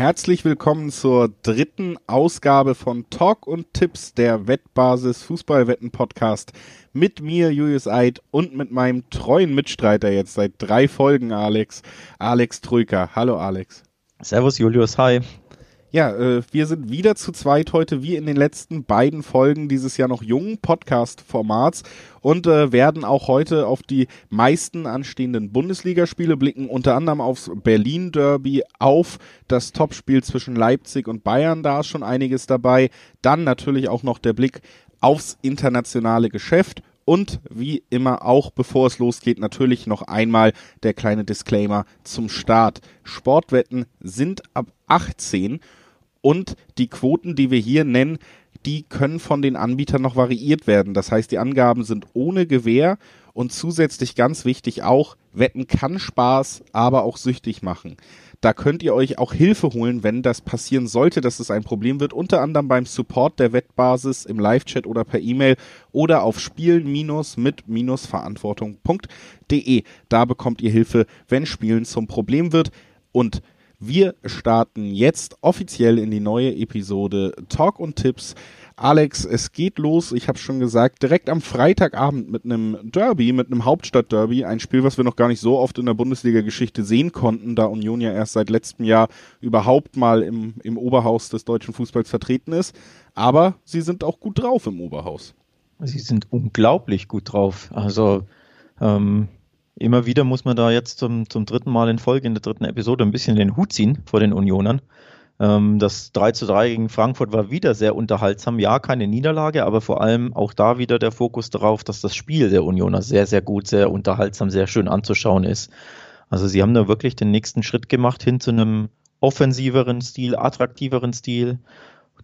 Herzlich willkommen zur dritten Ausgabe von Talk und Tipps der Wettbasis Fußballwetten Podcast mit mir Julius Eid und mit meinem treuen Mitstreiter jetzt seit drei Folgen Alex, Alex Trücker. Hallo Alex. Servus Julius, hi. Ja, äh, wir sind wieder zu zweit heute, wie in den letzten beiden Folgen dieses ja noch jungen Podcast-Formats und äh, werden auch heute auf die meisten anstehenden Bundesligaspiele blicken, unter anderem aufs Berlin-Derby, auf das Topspiel zwischen Leipzig und Bayern, da ist schon einiges dabei. Dann natürlich auch noch der Blick aufs internationale Geschäft und wie immer auch, bevor es losgeht, natürlich noch einmal der kleine Disclaimer zum Start. Sportwetten sind ab 18 und die Quoten, die wir hier nennen, die können von den Anbietern noch variiert werden. Das heißt, die Angaben sind ohne Gewähr und zusätzlich ganz wichtig auch, Wetten kann Spaß, aber auch süchtig machen. Da könnt ihr euch auch Hilfe holen, wenn das passieren sollte, dass es ein Problem wird, unter anderem beim Support der Wettbasis im Live-Chat oder per E-Mail oder auf spielen-mit-verantwortung.de. Da bekommt ihr Hilfe, wenn Spielen zum Problem wird und wir starten jetzt offiziell in die neue Episode Talk und Tipps. Alex, es geht los, ich habe schon gesagt, direkt am Freitagabend mit einem Derby, mit einem Hauptstadtderby, ein Spiel, was wir noch gar nicht so oft in der Bundesliga-Geschichte sehen konnten, da Union ja erst seit letztem Jahr überhaupt mal im, im Oberhaus des deutschen Fußballs vertreten ist. Aber sie sind auch gut drauf im Oberhaus. Sie sind unglaublich gut drauf. Also ähm, immer wieder muss man da jetzt zum, zum dritten Mal in Folge in der dritten Episode ein bisschen den Hut ziehen vor den Unionern. Ähm, das 3 zu 3 gegen Frankfurt war wieder sehr unterhaltsam. Ja, keine Niederlage, aber vor allem auch da wieder der Fokus darauf, dass das Spiel der Unioner sehr, sehr gut, sehr unterhaltsam, sehr schön anzuschauen ist. Also sie haben da wirklich den nächsten Schritt gemacht hin zu einem offensiveren Stil, attraktiveren Stil.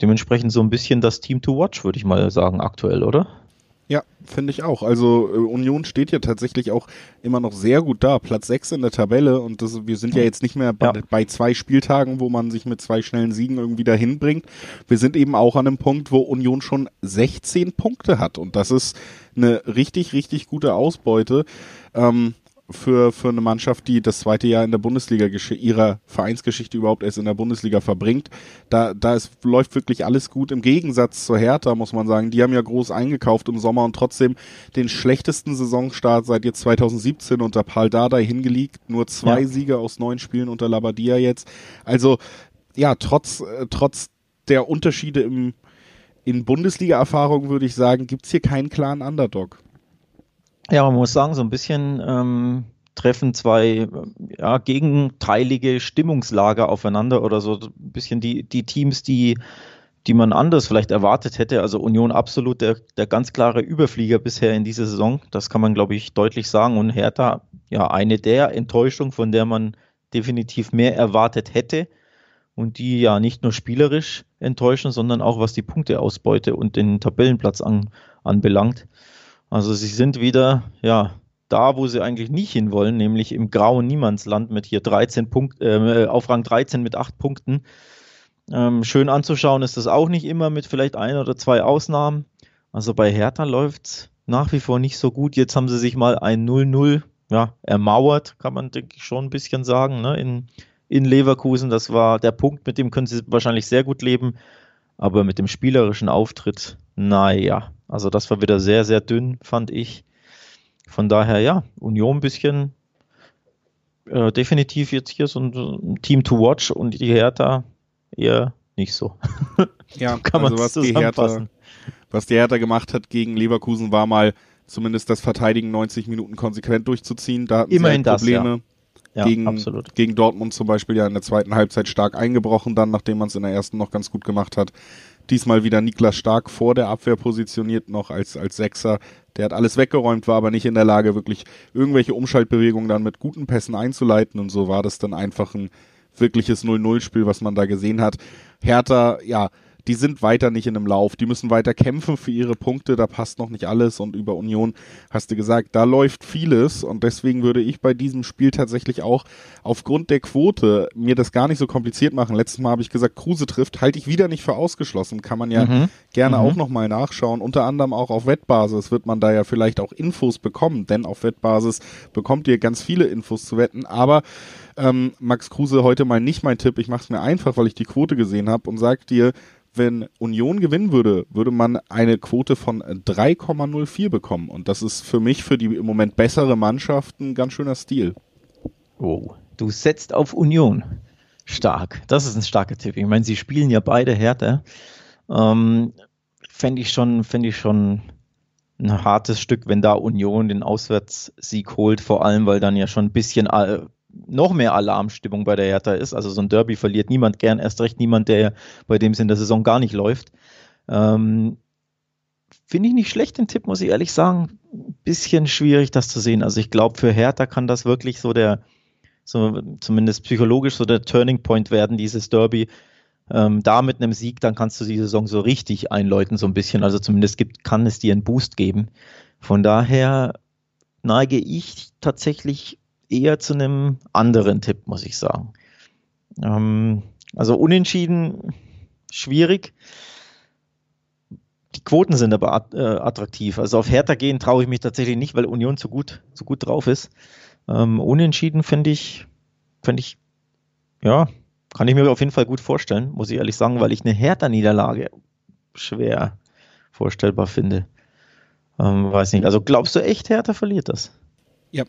Dementsprechend so ein bisschen das Team to watch, würde ich mal sagen, aktuell, oder? Ja, finde ich auch. Also äh, Union steht ja tatsächlich auch immer noch sehr gut da. Platz 6 in der Tabelle und das, wir sind ja jetzt nicht mehr bei, ja. bei, zwei Spieltagen, wo man sich mit zwei schnellen Siegen irgendwie dahin bringt. Wir sind eben auch an einem Punkt, wo Union schon 16 Punkte hat und das ist eine richtig, richtig gute Ausbeute. Ähm, für, für eine Mannschaft, die das zweite Jahr in der Bundesliga ihrer Vereinsgeschichte überhaupt erst in der Bundesliga verbringt. Da, da ist, läuft wirklich alles gut. Im Gegensatz zur Hertha, muss man sagen. Die haben ja groß eingekauft im Sommer und trotzdem den schlechtesten Saisonstart seit jetzt 2017 unter Paul Dardai hingelegt. Nur zwei ja. Siege aus neun Spielen unter Labadia jetzt. Also, ja, trotz, äh, trotz der Unterschiede im, in Bundesliga-Erfahrung würde ich sagen, gibt's hier keinen klaren Underdog. Ja, man muss sagen, so ein bisschen ähm, treffen zwei ja, gegenteilige Stimmungslager aufeinander oder so ein bisschen die, die Teams, die, die man anders vielleicht erwartet hätte. Also Union absolut der, der ganz klare Überflieger bisher in dieser Saison. Das kann man, glaube ich, deutlich sagen. Und Hertha, ja, eine der Enttäuschungen, von der man definitiv mehr erwartet hätte. Und die ja nicht nur spielerisch enttäuschen, sondern auch was die Punkteausbeute und den Tabellenplatz an, anbelangt. Also sie sind wieder, ja, da, wo sie eigentlich nicht hinwollen, nämlich im grauen Niemandsland mit hier 13 Punkt, äh, auf Rang 13 mit 8 Punkten. Ähm, schön anzuschauen ist das auch nicht immer mit vielleicht ein oder zwei Ausnahmen. Also bei Hertha läuft es nach wie vor nicht so gut. Jetzt haben sie sich mal ein 0-0 ja, ermauert, kann man, denke ich, schon ein bisschen sagen, ne? in, in Leverkusen. Das war der Punkt, mit dem können sie wahrscheinlich sehr gut leben. Aber mit dem spielerischen Auftritt, naja, also das war wieder sehr, sehr dünn, fand ich. Von daher, ja, Union ein bisschen äh, definitiv jetzt hier so ein, Team to watch und die Hertha eher nicht so. Ja, kann man also was die Hertha, was die Hertha gemacht hat gegen Leverkusen war mal zumindest das Verteidigen 90 Minuten konsequent durchzuziehen. Da hatten Immerhin sie halt Probleme. Das, ja. Ja, gegen, absolut. gegen Dortmund zum Beispiel ja in der zweiten Halbzeit stark eingebrochen, dann nachdem man es in der ersten noch ganz gut gemacht hat. Diesmal wieder Niklas Stark vor der Abwehr positioniert noch als, als Sechser. Der hat alles weggeräumt, war aber nicht in der Lage, wirklich irgendwelche Umschaltbewegungen dann mit guten Pässen einzuleiten und so war das dann einfach ein wirkliches 0-0-Spiel, was man da gesehen hat. Hertha, ja, die sind weiter nicht in einem Lauf. Die müssen weiter kämpfen für ihre Punkte. Da passt noch nicht alles. Und über Union hast du gesagt, da läuft vieles. Und deswegen würde ich bei diesem Spiel tatsächlich auch aufgrund der Quote mir das gar nicht so kompliziert machen. Letztes Mal habe ich gesagt, Kruse trifft, halte ich wieder nicht für ausgeschlossen. Kann man ja mhm. gerne mhm. auch nochmal nachschauen. Unter anderem auch auf Wettbasis wird man da ja vielleicht auch Infos bekommen. Denn auf Wettbasis bekommt ihr ganz viele Infos zu wetten. Aber Ähm, Max Kruse heute mal nicht mein Tipp. Ich mache es mir einfach, weil ich die Quote gesehen habe und sag dir, wenn Union gewinnen würde, würde man eine Quote von 3,04 bekommen. Und das ist für mich, für die im Moment bessere Mannschaft, ein ganz schöner Stil. Oh, du setzt auf Union. Stark. Das ist ein starker Tipp. Ich meine, sie spielen ja beide härter. Ähm, Fände ich schon, fände ich schon ein hartes Stück, wenn da Union den Auswärtssieg holt, vor allem, weil dann ja schon ein bisschen noch mehr Alarmstimmung bei der Hertha ist. Also so ein Derby verliert niemand gern, erst recht niemand, der bei dem es in der Saison gar nicht läuft. Ähm, Finde ich nicht schlecht, den Tipp, muss ich ehrlich sagen. Ein bisschen schwierig, das zu sehen. Also ich glaube, für Hertha kann das wirklich so der, so zumindest psychologisch so der Turning Point werden, dieses Derby. Ähm, da mit einem Sieg, dann kannst du die Saison so richtig einläuten, so ein bisschen. Also zumindest gibt, kann es dir einen Boost geben. Von daher neige ich tatsächlich eher zu einem anderen Tipp, muss ich sagen. Ähm, also unentschieden, schwierig. Die Quoten sind aber äh, attraktiv. Also auf Hertha gehen traue ich mich tatsächlich nicht, weil Union zu gut, zu gut drauf ist. Ähm, unentschieden finde ich, finde ich, ja, kann ich mir auf jeden Fall gut vorstellen, muss ich ehrlich sagen, weil ich eine Hertha-Niederlage schwer vorstellbar finde. Ähm, weiß nicht. Also glaubst du echt, Hertha verliert das? Ja,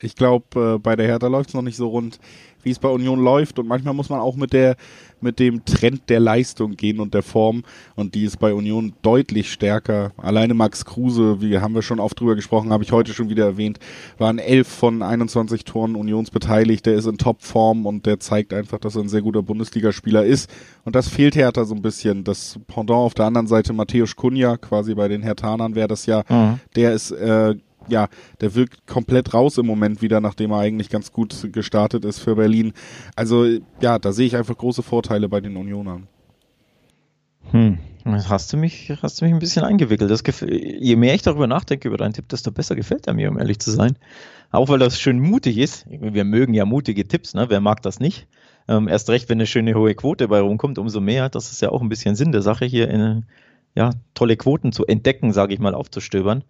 ich glaube, äh, bei der Hertha läuft es noch nicht so rund, wie es bei Union läuft. Und manchmal muss man auch mit der, mit dem Trend der Leistung gehen und der Form. Und die ist bei Union deutlich stärker. Alleine Max Kruse, wie haben wir schon oft drüber gesprochen, habe ich heute schon wieder erwähnt, waren elf von 21 Toren Unions beteiligt. Der ist in Topform und der zeigt einfach, dass er ein sehr guter Bundesligaspieler ist. Und das fehlt Hertha so ein bisschen. Das Pendant auf der anderen Seite, Matthäus Kunja, quasi bei den Hertanern wäre das ja, mhm. der ist äh, ja, der wirkt komplett raus im Moment wieder, nachdem er eigentlich ganz gut gestartet ist für Berlin. Also ja, da sehe ich einfach große Vorteile bei den Unionern. Hm. Hast du mich, hast du mich ein bisschen eingewickelt. Das je mehr ich darüber nachdenke über deinen Tipp, desto besser gefällt er mir, um ehrlich zu sein. Auch weil das schön mutig ist. Wir mögen ja mutige Tipps, ne? Wer mag das nicht? Ähm, erst recht, wenn eine schöne hohe Quote bei rumkommt, umso mehr. Das ist ja auch ein bisschen Sinn der Sache, hier in, ja, tolle Quoten zu entdecken, sage ich mal, aufzustöbern.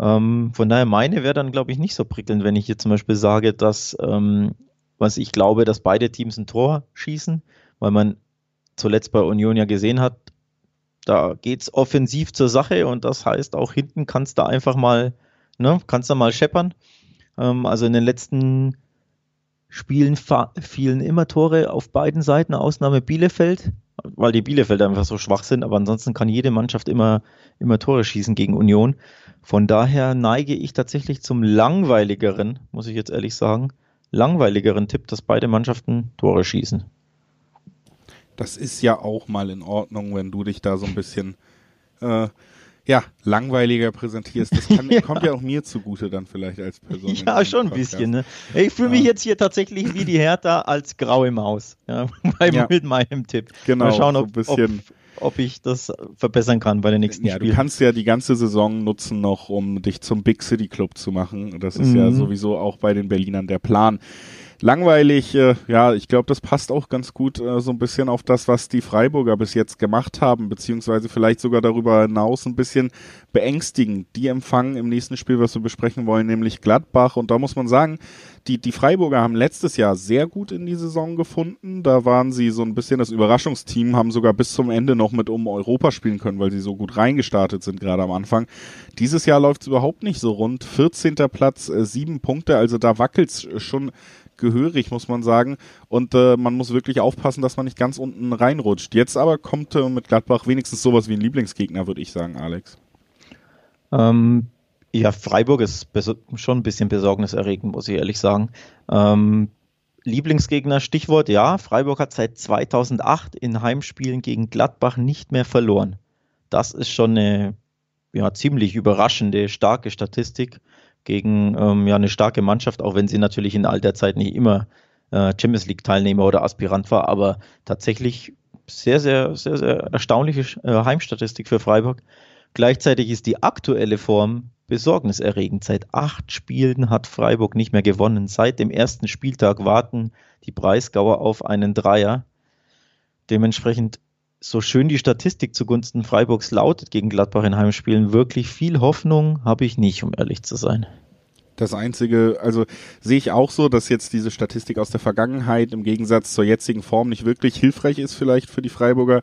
Ähm, von daher meine wäre dann, glaube ich, nicht so prickelnd, wenn ich hier zum Beispiel sage, dass, ähm, was ich glaube, dass beide Teams ein Tor schießen, weil man zuletzt bei Union ja gesehen hat, da geht es offensiv zur Sache und das heißt auch hinten kannst du einfach mal, ne, kannst du mal scheppern. Ähm, also in den letzten Spielen fielen immer Tore auf beiden Seiten, Ausnahme Bielefeld, weil die Bielefeld einfach so schwach sind, aber ansonsten kann jede Mannschaft immer, immer Tore schießen gegen Union. Von daher neige ich tatsächlich zum langweiligeren, muss ich jetzt ehrlich sagen, langweiligeren Tipp, dass beide Mannschaften Tore schießen. Das ist ja auch mal in Ordnung, wenn du dich da so ein bisschen äh, ja, langweiliger präsentierst. Das kann, ja. kommt ja auch mir zugute dann vielleicht als Person. Ja, schon ein bisschen. Ne? Ich fühle mich ja. jetzt hier tatsächlich wie die Hertha als graue Maus ja, bei, ja. mit meinem Tipp. Genau, mal schauen, ob, so. Ob, ob ich das verbessern kann bei den nächsten ja, Spielen. Du kannst ja die ganze Saison nutzen noch, um dich zum Big City Club zu machen. Das ist mhm. ja sowieso auch bei den Berlinern der Plan langweilig, äh, ja, ich glaube, das passt auch ganz gut äh, so ein bisschen auf das, was die Freiburger bis jetzt gemacht haben, beziehungsweise vielleicht sogar darüber hinaus ein bisschen beängstigend. Die empfangen im nächsten Spiel, was wir besprechen wollen, nämlich Gladbach. Und da muss man sagen, die, die Freiburger haben letztes Jahr sehr gut in die Saison gefunden. Da waren sie so ein bisschen das Überraschungsteam, haben sogar bis zum Ende noch mit um Europa spielen können, weil sie so gut reingestartet sind, gerade am Anfang. Dieses Jahr läuft es überhaupt nicht so rund. 14. Platz, äh, sieben Punkte, also da wackelt's schon gehörig, muss man sagen. Und äh, man muss wirklich aufpassen, dass man nicht ganz unten reinrutscht. Jetzt aber kommt äh, mit Gladbach wenigstens sowas wie ein Lieblingsgegner, würde ich sagen, Alex. Ähm, ja, Freiburg ist schon ein bisschen besorgniserregend, muss ich ehrlich sagen. Ähm, Lieblingsgegner, Stichwort, ja, Freiburg hat seit 2008 in Heimspielen gegen Gladbach nicht mehr verloren. Das ist schon eine ja, ziemlich überraschende, starke Statistik gegen ähm, ja, eine starke Mannschaft, auch wenn sie natürlich in all der Zeit nicht immer äh, Champions League Teilnehmer oder Aspirant war, aber tatsächlich sehr, sehr, sehr, sehr erstaunliche äh, Heimstatistik für Freiburg. Gleichzeitig ist die aktuelle Form besorgniserregend. Seit acht Spielen hat Freiburg nicht mehr gewonnen. Seit dem ersten Spieltag warten die Breisgauer auf einen Dreier. Dementsprechend so schön die Statistik zugunsten Freiburgs lautet gegen Gladbach in Heimspielen, wirklich viel Hoffnung habe ich nicht, um ehrlich zu sein. Das einzige, also sehe ich auch so, dass jetzt diese Statistik aus der Vergangenheit im Gegensatz zur jetzigen Form nicht wirklich hilfreich ist vielleicht für die Freiburger.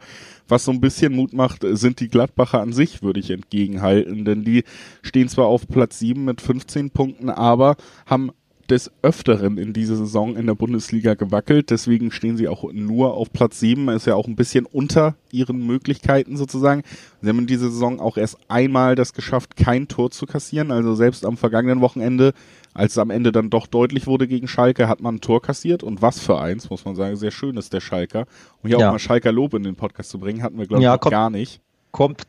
Was so ein bisschen Mut macht, sind die Gladbacher an sich, würde ich entgegenhalten, denn die stehen zwar auf Platz 7 mit 15 Punkten, aber haben des Öfteren in dieser Saison in der Bundesliga gewackelt. Deswegen stehen sie auch nur auf Platz 7. Ist ja auch ein bisschen unter ihren Möglichkeiten sozusagen. Sie haben in dieser Saison auch erst einmal das geschafft, kein Tor zu kassieren. Also selbst am vergangenen Wochenende, als es am Ende dann doch deutlich wurde gegen Schalke, hat man ein Tor kassiert. Und was für eins, muss man sagen. Sehr schön ist der Schalker. Um hier ja. auch mal Schalker Lob in den Podcast zu bringen, hatten wir, glaube ich, ja, gar nicht. Kommt,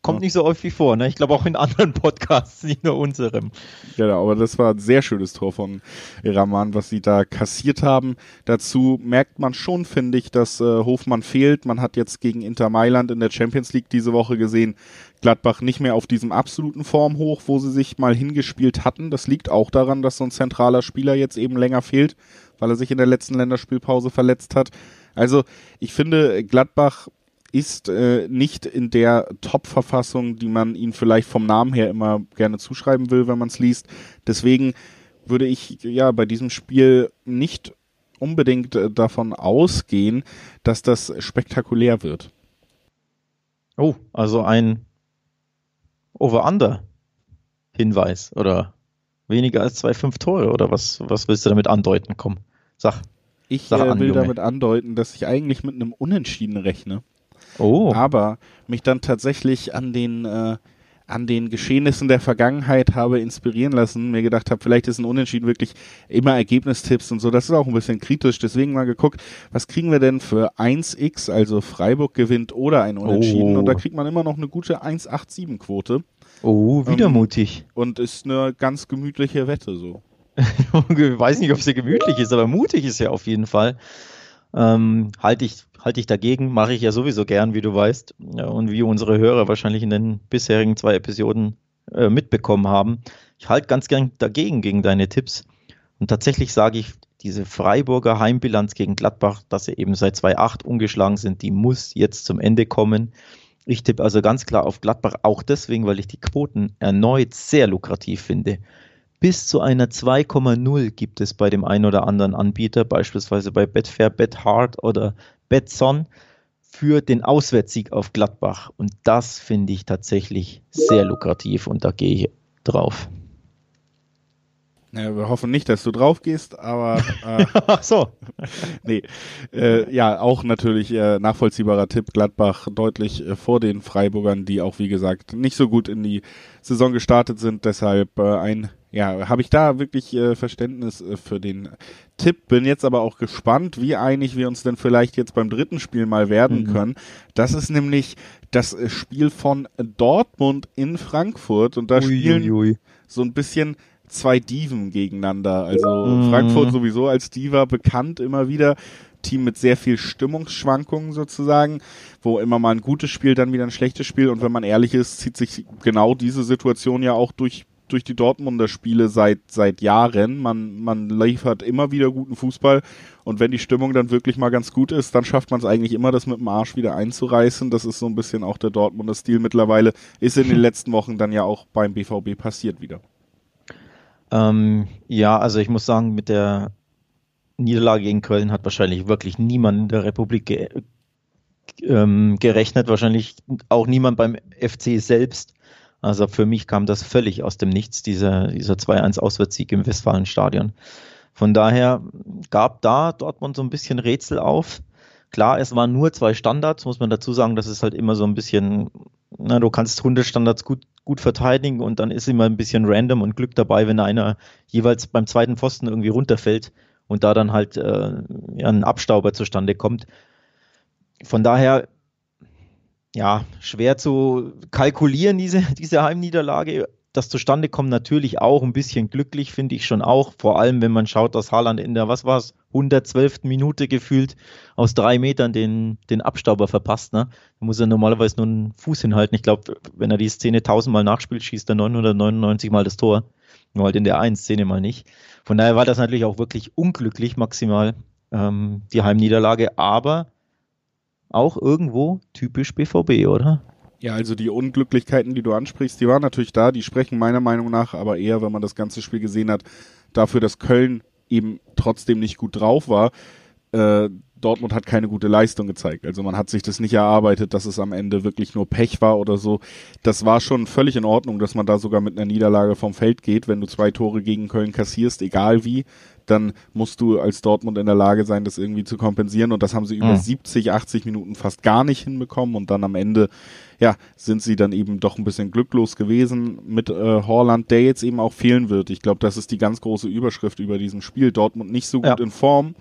kommt nicht so häufig vor, ne? Ich glaube auch in anderen Podcasts, nicht nur unserem. Genau, aber das war ein sehr schönes Tor von Raman, was sie da kassiert haben. Dazu merkt man schon, finde ich, dass äh, Hofmann fehlt. Man hat jetzt gegen Inter Mailand in der Champions League diese Woche gesehen, Gladbach nicht mehr auf diesem absoluten Formhoch, wo sie sich mal hingespielt hatten. Das liegt auch daran, dass so ein zentraler Spieler jetzt eben länger fehlt, weil er sich in der letzten Länderspielpause verletzt hat. Also ich finde, Gladbach ist äh, nicht in der Top-Verfassung, die man ihn vielleicht vom Namen her immer gerne zuschreiben will, wenn man es liest. Deswegen würde ich ja bei diesem Spiel nicht unbedingt äh, davon ausgehen, dass das spektakulär wird. Oh, also ein Over-Under-Hinweis oder weniger als zwei, fünf Tore oder was, was willst du damit andeuten? Komm, sag. Ich sag äh, will Junge. damit andeuten, dass ich eigentlich mit einem Unentschieden rechne. Oh. Aber mich dann tatsächlich an den äh, an den Geschehnissen der Vergangenheit habe inspirieren lassen, mir gedacht habe, vielleicht ist ein Unentschieden wirklich immer Ergebnistipps und so. Das ist auch ein bisschen kritisch. Deswegen mal geguckt, was kriegen wir denn für 1x, also Freiburg gewinnt oder ein Unentschieden. Oh. Und da kriegt man immer noch eine gute 1,87 Quote. Oh, wieder ähm, mutig. Und ist eine ganz gemütliche Wette so. ich weiß nicht, ob sie gemütlich ist, aber mutig ist ja auf jeden Fall. Ähm, halte ich halte ich dagegen, mache ich ja sowieso gern, wie du weißt, und wie unsere Hörer wahrscheinlich in den bisherigen zwei Episoden äh, mitbekommen haben. Ich halte ganz gern dagegen gegen deine Tipps. Und tatsächlich sage ich, diese Freiburger Heimbilanz gegen Gladbach, dass sie eben seit 2-8 ungeschlagen sind, die muss jetzt zum Ende kommen. Ich tippe also ganz klar auf Gladbach, auch deswegen, weil ich die Quoten erneut sehr lukrativ finde. Bis zu einer 2,0 gibt es bei dem einen oder anderen Anbieter, beispielsweise bei Betfair, BetHard oder Betson für den Auswärtssieg auf Gladbach. Und das finde ich tatsächlich sehr lukrativ und da gehe ich drauf. Ja, wir hoffen nicht, dass du drauf gehst, aber äh, Ach so. nee. Äh, ja, auch natürlich äh, nachvollziehbarer Tipp. Gladbach deutlich äh, vor den Freiburgern, die auch wie gesagt nicht so gut in die Saison gestartet sind. Deshalb äh, ein ja, habe ich da wirklich äh, Verständnis äh, für den Tipp. Bin jetzt aber auch gespannt, wie einig wir uns denn vielleicht jetzt beim dritten Spiel mal werden mhm. können. Das ist nämlich das äh, Spiel von Dortmund in Frankfurt und da spielen so ein bisschen zwei Diven gegeneinander. Also mhm. Frankfurt sowieso als Diva bekannt immer wieder. Team mit sehr viel Stimmungsschwankungen sozusagen, wo immer mal ein gutes Spiel, dann wieder ein schlechtes Spiel und wenn man ehrlich ist, zieht sich genau diese Situation ja auch durch durch die Dortmunder Spiele seit, seit Jahren. Man, man liefert immer wieder guten Fußball und wenn die Stimmung dann wirklich mal ganz gut ist, dann schafft man es eigentlich immer, das mit dem Arsch wieder einzureißen. Das ist so ein bisschen auch der Dortmunder Stil mittlerweile. Ist in den letzten Wochen dann ja auch beim BVB passiert wieder. Ähm, ja, also ich muss sagen, mit der Niederlage gegen Köln hat wahrscheinlich wirklich niemand in der Republik ge ähm, gerechnet, wahrscheinlich auch niemand beim FC selbst. Also für mich kam das völlig aus dem Nichts, dieser, dieser 2-1-Auswärtssieg im Westfalenstadion. Von daher gab da Dortmund so ein bisschen Rätsel auf. Klar, es waren nur zwei Standards, muss man dazu sagen, das ist halt immer so ein bisschen, na, du kannst 100 Standards gut, gut verteidigen und dann ist immer ein bisschen random und Glück dabei, wenn einer jeweils beim zweiten Pfosten irgendwie runterfällt und da dann halt äh, ja, ein Abstauber zustande kommt. Von daher ja, schwer zu kalkulieren, diese, diese Heimniederlage. Das zustande kommt natürlich auch ein bisschen glücklich, finde ich schon auch. Vor allem, wenn man schaut, dass Haaland in der, was war es, 112. Minute gefühlt aus drei Metern den, den Abstauber verpasst. Ne? Da muss er normalerweise nur einen Fuß hinhalten. Ich glaube, wenn er die Szene tausendmal nachspielt, schießt er 999 Mal das Tor. Nur halt in der einen Szene mal nicht. Von daher war das natürlich auch wirklich unglücklich maximal, ähm, die Heimniederlage. Aber auch irgendwo typisch BVB, oder? Ja, also die Unglücklichkeiten, die du ansprichst, die waren natürlich da, die sprechen meiner Meinung nach aber eher, wenn man das ganze Spiel gesehen hat, dafür, dass Köln eben trotzdem nicht gut drauf war. Äh, Dortmund hat keine gute Leistung gezeigt. Also man hat sich das nicht erarbeitet, dass es am Ende wirklich nur Pech war oder so. Das war schon völlig in Ordnung, dass man da sogar mit einer Niederlage vom Feld geht. Wenn du zwei Tore gegen Köln kassierst, egal wie, dann musst du als Dortmund in der Lage sein, das irgendwie zu kompensieren. Und das haben sie über mhm. 70, 80 Minuten fast gar nicht hinbekommen. Und dann am Ende, ja, sind sie dann eben doch ein bisschen glücklos gewesen mit äh, Horland, der jetzt eben auch fehlen wird. Ich glaube, das ist die ganz große Überschrift über diesem Spiel. Dortmund nicht so gut ja. in Form.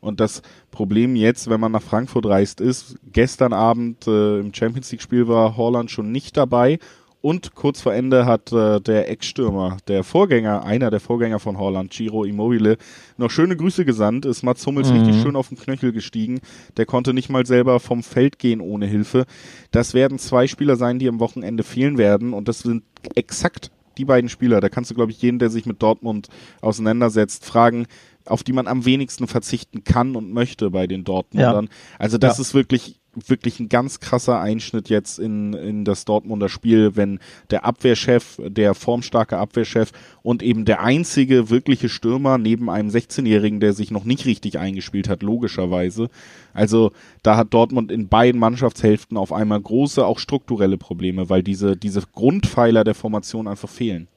Und das Problem jetzt, wenn man nach Frankfurt reist, ist, gestern Abend äh, im Champions League Spiel war Horland schon nicht dabei und kurz vor Ende hat äh, der Ex-Stürmer, der Vorgänger, einer der Vorgänger von Holland, Giro Immobile, noch schöne Grüße gesandt. Ist Mats Hummels mhm. richtig schön auf den Knöchel gestiegen. Der konnte nicht mal selber vom Feld gehen ohne Hilfe. Das werden zwei Spieler sein, die am Wochenende fehlen werden. Und das sind exakt die beiden Spieler. Da kannst du, glaube ich, jeden, der sich mit Dortmund auseinandersetzt, fragen, auf die man am wenigsten verzichten kann und möchte bei den Dortmundern. Ja. Also das ja. ist wirklich wirklich ein ganz krasser Einschnitt jetzt in, in das Dortmunder Spiel, wenn der Abwehrchef, der formstarke Abwehrchef und eben der einzige wirkliche Stürmer neben einem 16-Jährigen, der sich noch nicht richtig eingespielt hat, logischerweise. Also da hat Dortmund in beiden Mannschaftshälften auf einmal große, auch strukturelle Probleme, weil diese, diese Grundpfeiler der Formation einfach fehlen.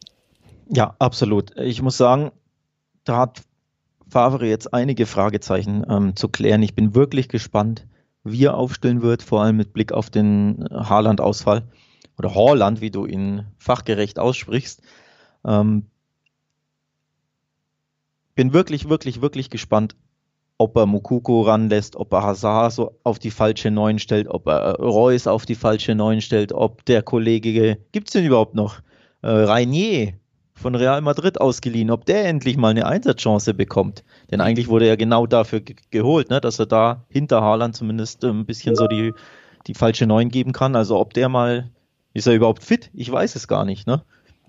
Ja, absolut. Ich muss sagen, da hat Favre jetzt einige Fragezeichen ähm, zu klären. Ich bin wirklich gespannt, wie er aufstellen wird, vor allem mit Blick auf den Haaland-Ausfall oder Haaland, wie du ihn fachgerecht aussprichst. Ähm, bin wirklich, wirklich, wirklich gespannt, ob er Mukuko ranlässt, ob er Hazard so auf die falsche Neun stellt, ob er Reus auf die falsche Neun stellt, ob der Kollege, gibt es den überhaupt noch? Äh, Rainier von Real Madrid ausgeliehen, ob der endlich mal eine Einsatzchance bekommt. Denn eigentlich wurde er genau dafür ge geholt, ne, dass er da hinter Haaland zumindest ein bisschen so die, die falsche Neun geben kann. Also ob der mal, ist er überhaupt fit? Ich weiß es gar nicht, ne?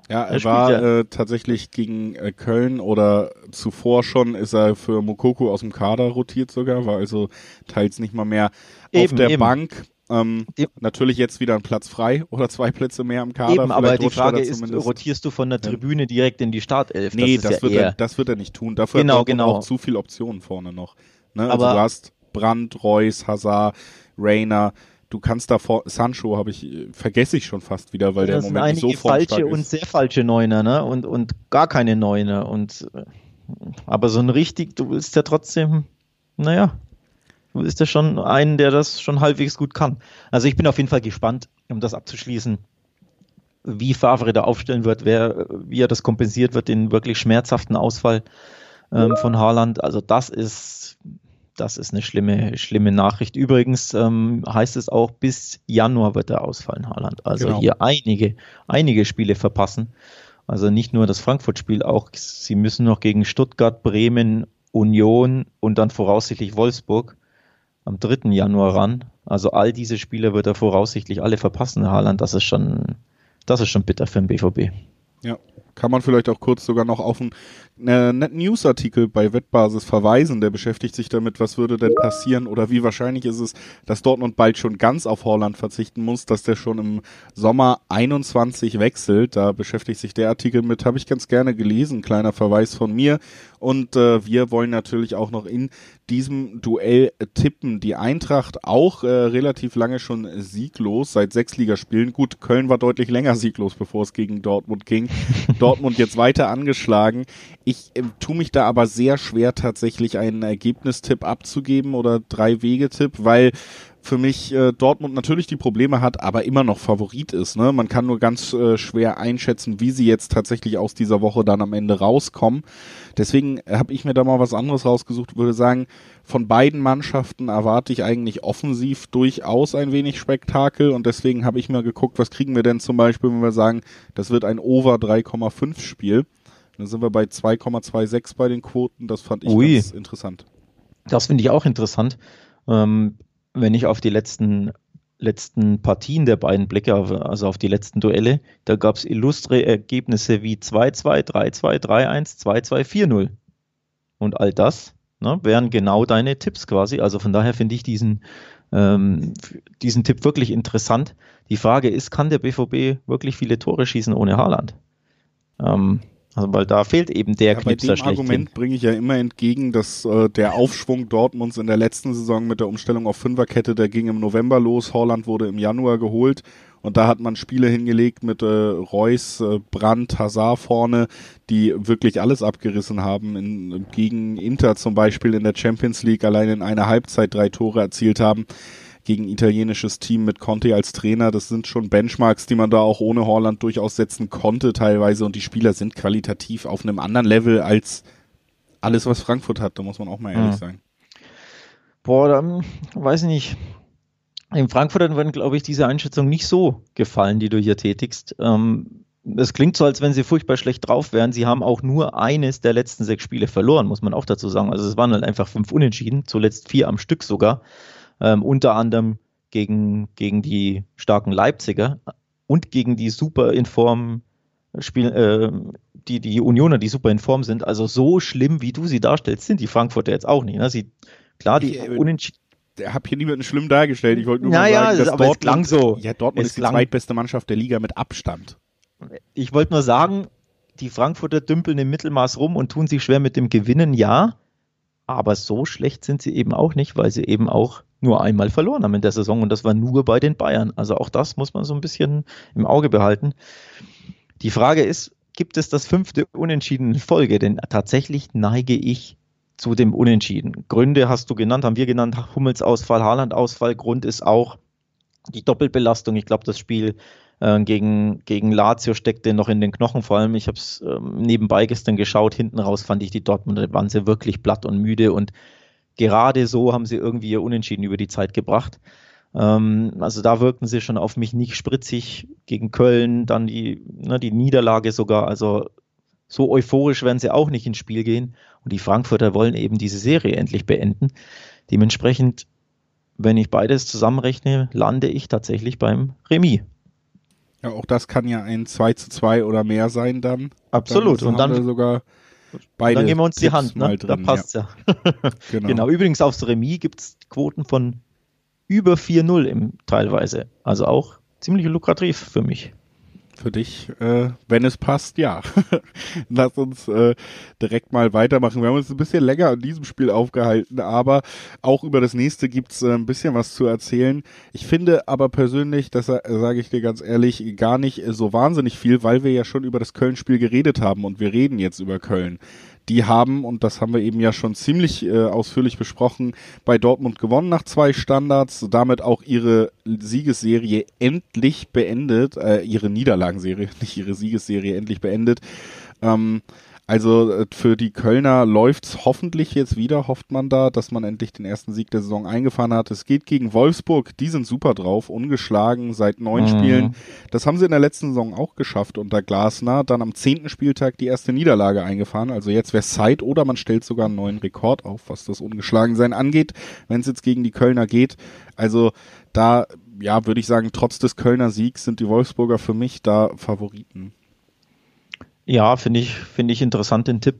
Ja, er, er war ja. Äh, tatsächlich gegen äh, Köln oder zuvor schon ist er für Mokoko aus dem Kader rotiert sogar, war also teils nicht mal mehr eben, auf der eben. Bank. Ähm, natürlich jetzt wieder ein Platz frei oder zwei Plätze mehr im Kader. Eben, aber die Frage ist, rotierst du von der Tribüne ja. direkt in die Startelf? Nee, das, das wird, er, das wird er nicht tun. Dafür genau, hat er genau. auch zu viele Optionen vorne noch. Ne? Also du hast Brandt, Reus, Hazard, Rainer. Du kannst da vor Sancho habe ich vergesse ich schon fast wieder, weil der im Moment nicht so falsche ist. und sehr falsche Neuner, ne? Und und gar keine Neuner und äh, aber so ein richtig, du willst ja trotzdem, naja, ist er schon ein, der das schon halbwegs gut kann. Also ich bin auf jeden Fall gespannt, um das abzuschließen, wie Favre da aufstellen wird, wer, wie er das kompensiert wird, den wirklich schmerzhaften Ausfall ähm, von Haaland. Also das ist, das ist eine schlimme, schlimme Nachricht. Übrigens ähm, heißt es auch, bis Januar wird er ausfallen, Haaland. Also genau. hier einige, einige Spiele verpassen. Also nicht nur das Frankfurt-Spiel, auch sie müssen noch gegen Stuttgart, Bremen, Union und dann voraussichtlich Wolfsburg am 3. Januar ran. Also all diese Spiele wird er voraussichtlich alle verpassen, Haaland. Das ist schon, das ist schon bitter für den BVB. Ja, kann man vielleicht auch kurz sogar noch auf einen äh, netten Newsartikel bei Wettbasis verweisen. Der beschäftigt sich damit, was würde denn passieren oder wie wahrscheinlich ist es, dass Dortmund bald schon ganz auf Holland verzichten muss, dass der schon im Sommer 21 wechselt. Da beschäftigt sich der Artikel mit, habe ich ganz gerne gelesen. Kleiner Verweis von mir. Und äh, wir wollen natürlich auch noch in diesem Duell tippen. Die Eintracht auch äh, relativ lange schon sieglos, seit sechs Ligaspielen. Gut, Köln war deutlich länger sieglos, bevor es gegen Dortmund ging. Dortmund jetzt weiter angeschlagen. Ich äh, tue mich da aber sehr schwer, tatsächlich einen Ergebnistipp abzugeben oder drei Wege-Tipp, weil für mich äh, Dortmund natürlich die Probleme hat, aber immer noch Favorit ist. Ne? Man kann nur ganz äh, schwer einschätzen, wie sie jetzt tatsächlich aus dieser Woche dann am Ende rauskommen. Deswegen habe ich mir da mal was anderes rausgesucht, würde sagen, von beiden Mannschaften erwarte ich eigentlich offensiv durchaus ein wenig Spektakel und deswegen habe ich mir geguckt, was kriegen wir denn zum Beispiel, wenn wir sagen, das wird ein Over 3,5 Spiel. Dann sind wir bei 2,26 bei den Quoten. Das fand ich Ui. ganz interessant. Das finde ich auch interessant. Ähm, wenn ich auf die letzten, letzten Partien der beiden blicke, also auf die letzten Duelle, da gab es illustre Ergebnisse wie 2-2, 3-2, 3-1, 2-2, 4-0. Und all das ne, wären genau deine Tipps quasi. Also von daher finde ich diesen ähm, diesen Tipp wirklich interessant. Die Frage ist, kann der BVB wirklich viele Tore schießen ohne Haaland? Ähm, also weil da fehlt eben der ja, Knipser Bei dem Argument bringe ich ja immer entgegen, dass äh, der Aufschwung Dortmunds in der letzten Saison mit der Umstellung auf Fünferkette, der ging im November los, Holland wurde im Januar geholt. Und da hat man Spiele hingelegt mit äh, Reus, äh, Brandt, Hazard vorne, die wirklich alles abgerissen haben. In, gegen Inter zum Beispiel in der Champions League allein in einer Halbzeit drei Tore erzielt haben gegen italienisches Team mit Conte als Trainer. Das sind schon Benchmarks, die man da auch ohne Holland durchaus setzen konnte teilweise. Und die Spieler sind qualitativ auf einem anderen Level als alles, was Frankfurt hat. Da muss man auch mal ehrlich ja. sein. Boah, dann weiß ich nicht. In Frankfurt werden, glaube ich, diese Einschätzung nicht so gefallen, die du hier tätigst. Ähm, es klingt so, als wenn sie furchtbar schlecht drauf wären. Sie haben auch nur eines der letzten sechs Spiele verloren, muss man auch dazu sagen. Also es waren halt einfach fünf Unentschieden, zuletzt vier am Stück sogar ähm, unter anderem gegen, gegen die starken Leipziger und gegen die super in Form Spiel, äh, die, die Unioner, die super in Form sind. Also so schlimm, wie du sie darstellst, sind die Frankfurter jetzt auch nicht. Ne? Sie, klar, die äh, Unentschieden. Ich habe hier niemanden schlimm dargestellt. Ich wollte nur naja, sagen, dass aber Dortmund, so. Ja, Dortmund ist die zweitbeste Mannschaft der Liga mit Abstand. Ich wollte nur sagen, die Frankfurter dümpeln im Mittelmaß rum und tun sich schwer mit dem Gewinnen, ja. Aber so schlecht sind sie eben auch nicht, weil sie eben auch nur einmal verloren haben in der Saison und das war nur bei den Bayern. Also auch das muss man so ein bisschen im Auge behalten. Die Frage ist, gibt es das fünfte Unentschieden in Folge? Denn tatsächlich neige ich zu dem Unentschieden. Gründe hast du genannt, haben wir genannt, Hummels Ausfall, Haaland Ausfall. Grund ist auch die Doppelbelastung. Ich glaube, das Spiel äh, gegen, gegen Lazio steckte noch in den Knochen. Vor allem, ich habe es ähm, nebenbei gestern geschaut, hinten raus fand ich die Dortmunder, waren sie wirklich platt und müde und gerade so haben sie irgendwie ihr Unentschieden über die Zeit gebracht. Ähm, also da wirkten sie schon auf mich nicht spritzig gegen Köln, dann die, ne, die Niederlage sogar. Also so euphorisch werden sie auch nicht ins Spiel gehen. Und die Frankfurter wollen eben diese Serie endlich beenden. Dementsprechend, wenn ich beides zusammenrechne, lande ich tatsächlich beim Remis. Ja, auch das kann ja ein 2 zu 2 oder mehr sein dann. Absolut. Dann und dann sogar Beide dann geben wir uns die Hand, ne? Drin, da passt ja. ja. genau. genau. Übrigens aufs Remis gibt es Quoten von über 4-0 im teilweise. Also auch ziemlich lukrativ für mich. Für dich, äh, wenn es passt, ja. Lass uns äh, direkt mal weitermachen. Wir haben uns ein bisschen länger an diesem Spiel aufgehalten, aber auch über das nächste gibt's äh, ein bisschen was zu erzählen. Ich finde aber persönlich, das sage ich dir ganz ehrlich, gar nicht so wahnsinnig viel, weil wir ja schon über das Köln-Spiel geredet haben und wir reden jetzt über Köln die haben, und das haben wir eben ja schon ziemlich äh, ausführlich besprochen, bei Dortmund gewonnen nach zwei Standards, damit auch ihre Siegesserie endlich beendet, äh, ihre Niederlagenserie, nicht ihre Siegesserie endlich beendet. Ähm, also äh, für die Kölner läuft's hoffentlich jetzt wieder, hofft man da, dass man endlich den ersten Sieg der Saison eingefahren hat. Es geht gegen Wolfsburg, die sind super drauf, ungeschlagen seit neun mhm. Spielen. Das haben sie in der letzten Saison auch geschafft unter Glasner. Dann am zehnten Spieltag die erste Niederlage eingefahren. Also jetzt wäre Zeit oder man stellt sogar einen neuen Rekord auf, was das Ungeschlagensein angeht, wenn es jetzt gegen die Kölner geht. Also da, ja, würde ich sagen, trotz des Kölner Siegs sind die Wolfsburger für mich da Favoriten. Ja, finde ich, finde ich interessant den Tipp.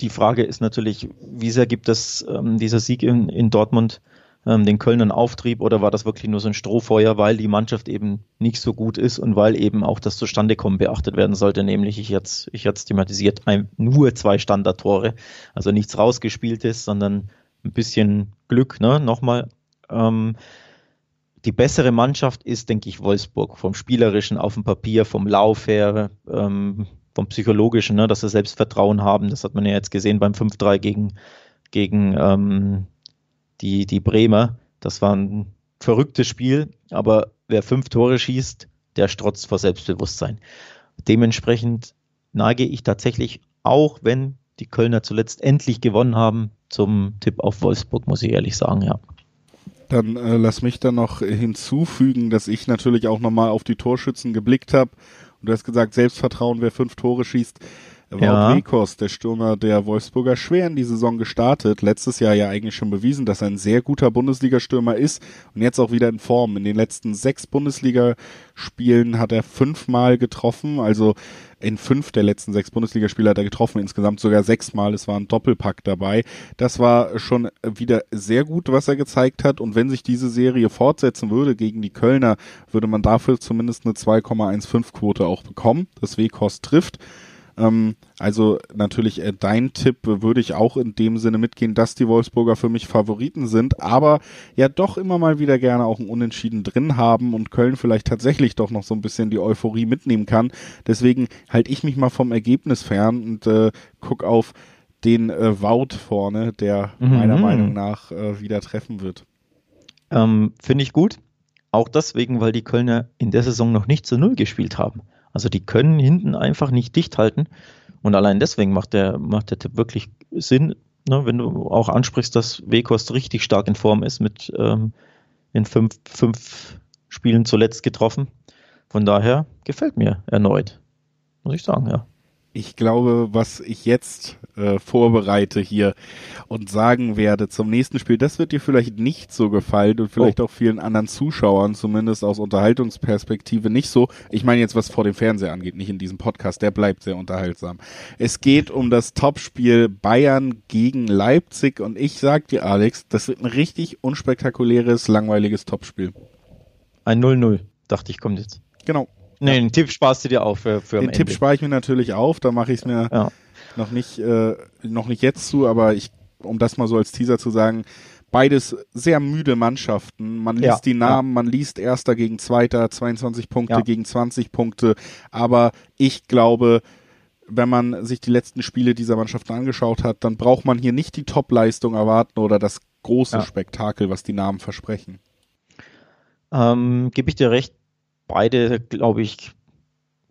Die Frage ist natürlich, wie sehr gibt es ähm, dieser Sieg in, in Dortmund ähm, den Kölnern Auftrieb oder war das wirklich nur so ein Strohfeuer, weil die Mannschaft eben nicht so gut ist und weil eben auch das Zustandekommen beachtet werden sollte, nämlich ich jetzt, ich jetzt thematisiert, ein, nur zwei Standardtore, also nichts rausgespieltes, sondern ein bisschen Glück, ne, nochmal. Ähm, die bessere Mannschaft ist, denke ich, Wolfsburg. Vom Spielerischen auf dem Papier, vom Lauf her, ähm, vom Psychologischen, ne, dass sie Selbstvertrauen haben. Das hat man ja jetzt gesehen beim 5-3 gegen, gegen ähm, die, die Bremer. Das war ein verrücktes Spiel, aber wer fünf Tore schießt, der strotzt vor Selbstbewusstsein. Dementsprechend neige ich tatsächlich, auch wenn die Kölner zuletzt endlich gewonnen haben, zum Tipp auf Wolfsburg, muss ich ehrlich sagen, ja. Dann äh, lass mich dann noch hinzufügen, dass ich natürlich auch nochmal auf die Torschützen geblickt habe du hast gesagt, Selbstvertrauen, wer fünf Tore schießt. ja. Wekos, der Stürmer der Wolfsburger, schwer in die Saison gestartet. Letztes Jahr ja eigentlich schon bewiesen, dass er ein sehr guter Bundesligastürmer ist und jetzt auch wieder in Form. In den letzten sechs Bundesligaspielen hat er fünfmal getroffen, also in fünf der letzten sechs Bundesligaspiele hat er getroffen, insgesamt sogar sechsmal. Es war ein Doppelpack dabei. Das war schon wieder sehr gut, was er gezeigt hat. Und wenn sich diese Serie fortsetzen würde gegen die Kölner, würde man dafür zumindest eine 2,15 Quote auch bekommen. Das W-Kost trifft. Ähm, also natürlich äh, dein Tipp würde ich auch in dem Sinne mitgehen, dass die Wolfsburger für mich Favoriten sind, aber ja doch immer mal wieder gerne auch ein Unentschieden drin haben und Köln vielleicht tatsächlich doch noch so ein bisschen die Euphorie mitnehmen kann. Deswegen halte ich mich mal vom Ergebnis fern und äh, guck auf den äh, Wout vorne, der mhm. meiner Meinung nach äh, wieder treffen wird. Ähm, Finde ich gut. Auch deswegen, weil die Kölner in der Saison noch nicht zu Null gespielt haben. Also die können hinten einfach nicht dicht halten. Und allein deswegen macht der, macht der Tipp wirklich Sinn, ne, wenn du auch ansprichst, dass Wekost richtig stark in Form ist mit ähm, in fünf, fünf Spielen zuletzt getroffen. Von daher gefällt mir erneut, muss ich sagen, ja ich glaube, was ich jetzt äh, vorbereite hier und sagen werde zum nächsten Spiel, das wird dir vielleicht nicht so gefallen und vielleicht oh. auch vielen anderen Zuschauern, zumindest aus Unterhaltungsperspektive, nicht so. Ich meine jetzt, was vor dem Fernseher angeht, nicht in diesem Podcast, der bleibt sehr unterhaltsam. Es geht um das Topspiel Bayern gegen Leipzig und ich sag dir, Alex, das wird ein richtig unspektakuläres, langweiliges Topspiel. Ein 0-0, dachte ich, kommt jetzt. Genau. Nee, den Tipp sparst du dir auf für, für Den Tipp spare ich mir natürlich auf, da mache ich es mir ja. noch nicht äh, noch nicht jetzt zu, aber ich um das mal so als Teaser zu sagen, beides sehr müde Mannschaften. Man liest ja, die Namen, ja. man liest Erster gegen Zweiter, 22 Punkte ja. gegen 20 Punkte. Aber ich glaube, wenn man sich die letzten Spiele dieser Mannschaften angeschaut hat, dann braucht man hier nicht die Top-Leistung erwarten oder das große Spektakel, was die Namen versprechen. Ähm, Gebe ich dir recht, beide, glaube ich,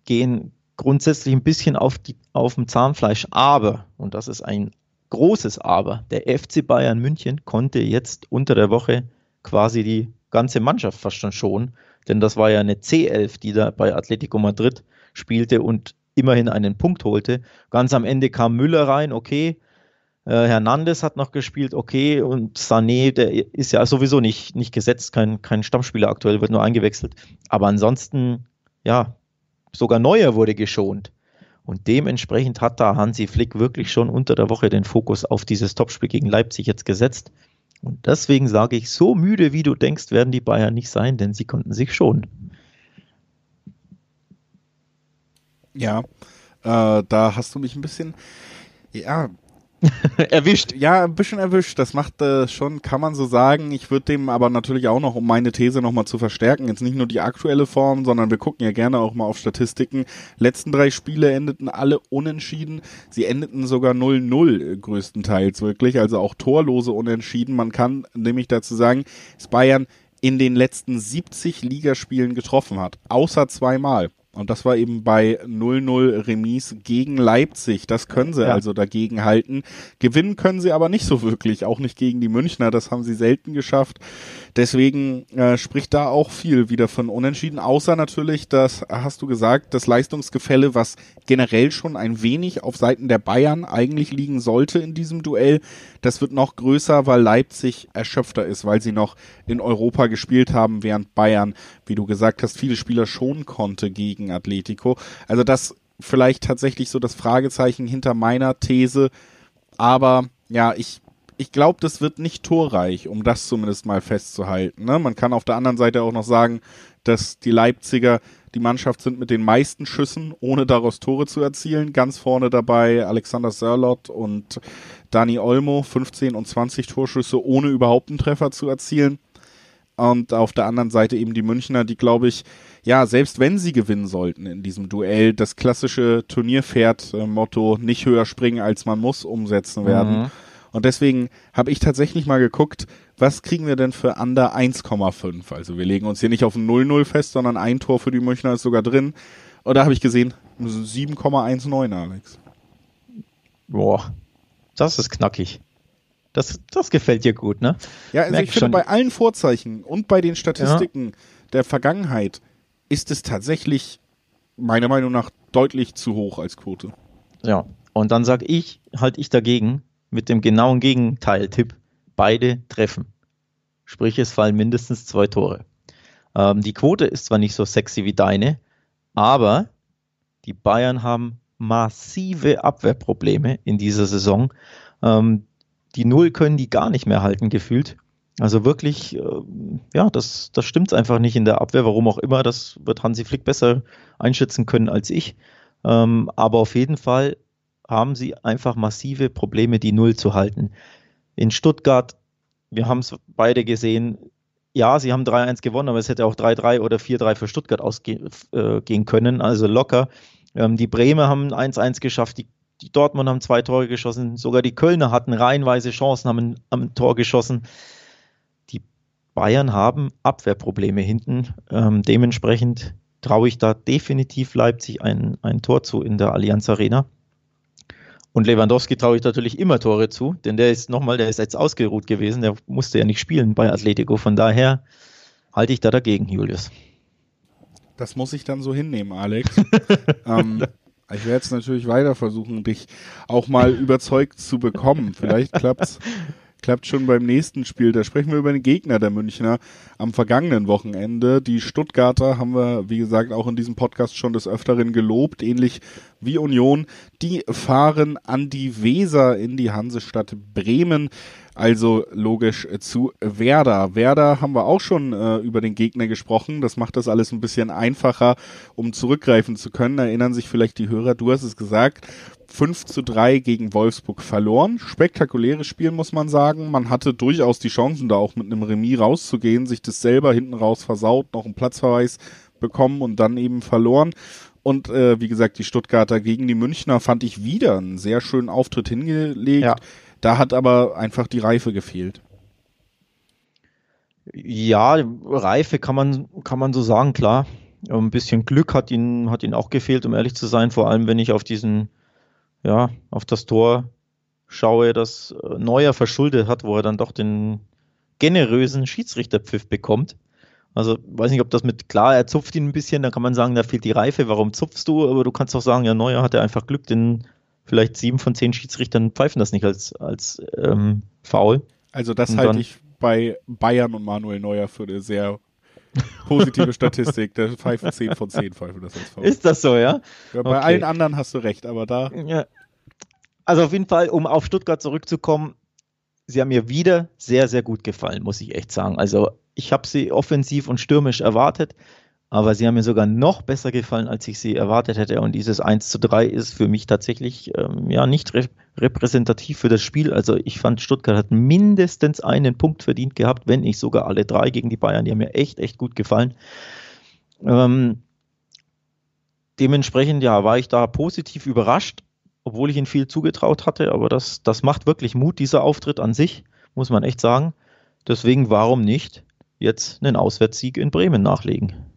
gehen grundsätzlich ein bisschen auf, die, auf dem Zahnfleisch. Aber, und das ist ein großes Aber, der FC Bayern München konnte jetzt unter der Woche quasi die ganze Mannschaft fast schon schonen. Denn das war ja eine C11, die da bei Atletico Madrid spielte und immerhin einen Punkt holte. Ganz am Ende kam Müller rein, okay, äh, Hernandez hat noch gespielt, okay, und Sané, der ist ja sowieso nicht, nicht gesetzt, kein, kein Stammspieler aktuell, wird nur eingewechselt. Aber ansonsten, ja, sogar Neuer wurde geschont. Und dementsprechend hat da Hansi Flick wirklich schon unter der Woche den Fokus auf dieses Topspiel gegen Leipzig jetzt gesetzt. Und deswegen sage ich, so müde wie du denkst, werden die Bayern nicht sein, denn sie konnten sich schon. Ja, äh, da hast du mich ein bisschen, ja, erwischt. Ja, ein bisschen erwischt. Das macht äh, schon, kann man so sagen. Ich würde dem aber natürlich auch noch, um meine These nochmal zu verstärken, jetzt nicht nur die aktuelle Form, sondern wir gucken ja gerne auch mal auf Statistiken. Letzten drei Spiele endeten alle unentschieden. Sie endeten sogar 0-0 größtenteils wirklich, also auch torlose Unentschieden. Man kann nämlich dazu sagen, dass Bayern in den letzten 70 Ligaspielen getroffen hat, außer zweimal. Und das war eben bei 0-0 Remis gegen Leipzig. Das können sie ja. also dagegen halten. Gewinnen können sie aber nicht so wirklich, auch nicht gegen die Münchner. Das haben sie selten geschafft. Deswegen äh, spricht da auch viel wieder von Unentschieden, außer natürlich, das hast du gesagt, das Leistungsgefälle, was generell schon ein wenig auf Seiten der Bayern eigentlich liegen sollte in diesem Duell, das wird noch größer, weil Leipzig erschöpfter ist, weil sie noch in Europa gespielt haben, während Bayern, wie du gesagt hast, viele Spieler schon konnte gegen Atletico. Also das vielleicht tatsächlich so das Fragezeichen hinter meiner These, aber ja, ich ich glaube, das wird nicht torreich, um das zumindest mal festzuhalten. Ne? Man kann auf der anderen Seite auch noch sagen, dass die Leipziger die Mannschaft sind mit den meisten Schüssen, ohne daraus Tore zu erzielen. Ganz vorne dabei Alexander Sörlot und Dani Olmo, 15 und 20 Torschüsse, ohne überhaupt einen Treffer zu erzielen. Und auf der anderen Seite eben die Münchner, die glaube ich, ja, selbst wenn sie gewinnen sollten in diesem Duell, das klassische Turnierpferd-Motto nicht höher springen als man muss umsetzen werden. Mhm. Und deswegen habe ich tatsächlich mal geguckt, was kriegen wir denn für Under 1,5? Also wir legen uns hier nicht auf ein 0-0 fest, sondern ein Tor für die Münchner ist sogar drin. Und da habe ich gesehen, 7,19, Alex. Boah, das ist knackig. Das, das gefällt dir gut, ne? Ja, also Merk ich finde, bei allen Vorzeichen und bei den Statistiken ja. der Vergangenheit ist es tatsächlich meiner Meinung nach deutlich zu hoch als Quote. Ja, und dann sage ich, halte ich dagegen mit dem genauen Gegenteil-Tipp, beide treffen. Sprich, es fallen mindestens zwei Tore. Ähm, die Quote ist zwar nicht so sexy wie deine, aber die Bayern haben massive Abwehrprobleme in dieser Saison. Ähm, die Null können die gar nicht mehr halten, gefühlt. Also wirklich, äh, ja, das, das stimmt einfach nicht in der Abwehr, warum auch immer. Das wird Hansi Flick besser einschätzen können als ich. Ähm, aber auf jeden Fall haben sie einfach massive Probleme, die Null zu halten. In Stuttgart, wir haben es beide gesehen, ja, sie haben 3-1 gewonnen, aber es hätte auch 3-3 oder 4-3 für Stuttgart ausgehen äh, können, also locker. Ähm, die Bremer haben 1-1 geschafft, die, die Dortmund haben zwei Tore geschossen, sogar die Kölner hatten reihenweise Chancen, haben am Tor geschossen. Die Bayern haben Abwehrprobleme hinten. Ähm, dementsprechend traue ich da definitiv Leipzig ein, ein Tor zu in der Allianz Arena. Und Lewandowski traue ich natürlich immer Tore zu, denn der ist nochmal, der ist jetzt ausgeruht gewesen, der musste ja nicht spielen bei Atletico. Von daher halte ich da dagegen, Julius. Das muss ich dann so hinnehmen, Alex. ähm, ich werde jetzt natürlich weiter versuchen, dich auch mal überzeugt zu bekommen. Vielleicht klappt's klappt schon beim nächsten Spiel. Da sprechen wir über den Gegner der Münchner am vergangenen Wochenende. Die Stuttgarter haben wir, wie gesagt, auch in diesem Podcast schon des Öfteren gelobt, ähnlich wie Union. Die fahren an die Weser in die Hansestadt Bremen. Also logisch zu Werder. Werder haben wir auch schon äh, über den Gegner gesprochen. Das macht das alles ein bisschen einfacher, um zurückgreifen zu können. Erinnern sich vielleicht die Hörer, du hast es gesagt. 5 zu 3 gegen Wolfsburg verloren. Spektakuläres Spiel, muss man sagen. Man hatte durchaus die Chancen, da auch mit einem Remis rauszugehen, sich das selber hinten raus versaut, noch einen Platzverweis bekommen und dann eben verloren. Und äh, wie gesagt, die Stuttgarter gegen die Münchner fand ich wieder einen sehr schönen Auftritt hingelegt. Ja. Da hat aber einfach die Reife gefehlt. Ja, Reife kann man, kann man so sagen, klar. Ein bisschen Glück hat ihn, hat ihn auch gefehlt, um ehrlich zu sein, vor allem wenn ich auf diesen, ja, auf das Tor schaue, das äh, Neuer verschuldet hat, wo er dann doch den generösen Schiedsrichterpfiff bekommt. Also weiß nicht, ob das mit klar, er zupft ihn ein bisschen, da kann man sagen, da fehlt die Reife, warum zupfst du? Aber du kannst auch sagen, ja, Neuer hatte einfach Glück, den vielleicht sieben von zehn Schiedsrichtern pfeifen das nicht als, als ähm, Foul. Also das halte ich bei Bayern und Manuel Neuer für eine sehr positive Statistik. Der pfeifen 10 von 10 pfeifen das als Foul. Ist das so, ja? ja bei okay. allen anderen hast du recht, aber da. Ja. Also auf jeden Fall, um auf Stuttgart zurückzukommen, sie haben mir wieder sehr, sehr gut gefallen, muss ich echt sagen. Also ich habe sie offensiv und stürmisch erwartet aber sie haben mir sogar noch besser gefallen, als ich sie erwartet hätte. Und dieses 1 zu 3 ist für mich tatsächlich ähm, ja nicht repräsentativ für das Spiel. Also ich fand, Stuttgart hat mindestens einen Punkt verdient gehabt, wenn nicht sogar alle drei gegen die Bayern. Die haben mir echt, echt gut gefallen. Ähm, dementsprechend, ja, war ich da positiv überrascht, obwohl ich ihnen viel zugetraut hatte. Aber das, das macht wirklich Mut, dieser Auftritt an sich, muss man echt sagen. Deswegen, warum nicht jetzt einen Auswärtssieg in Bremen nachlegen?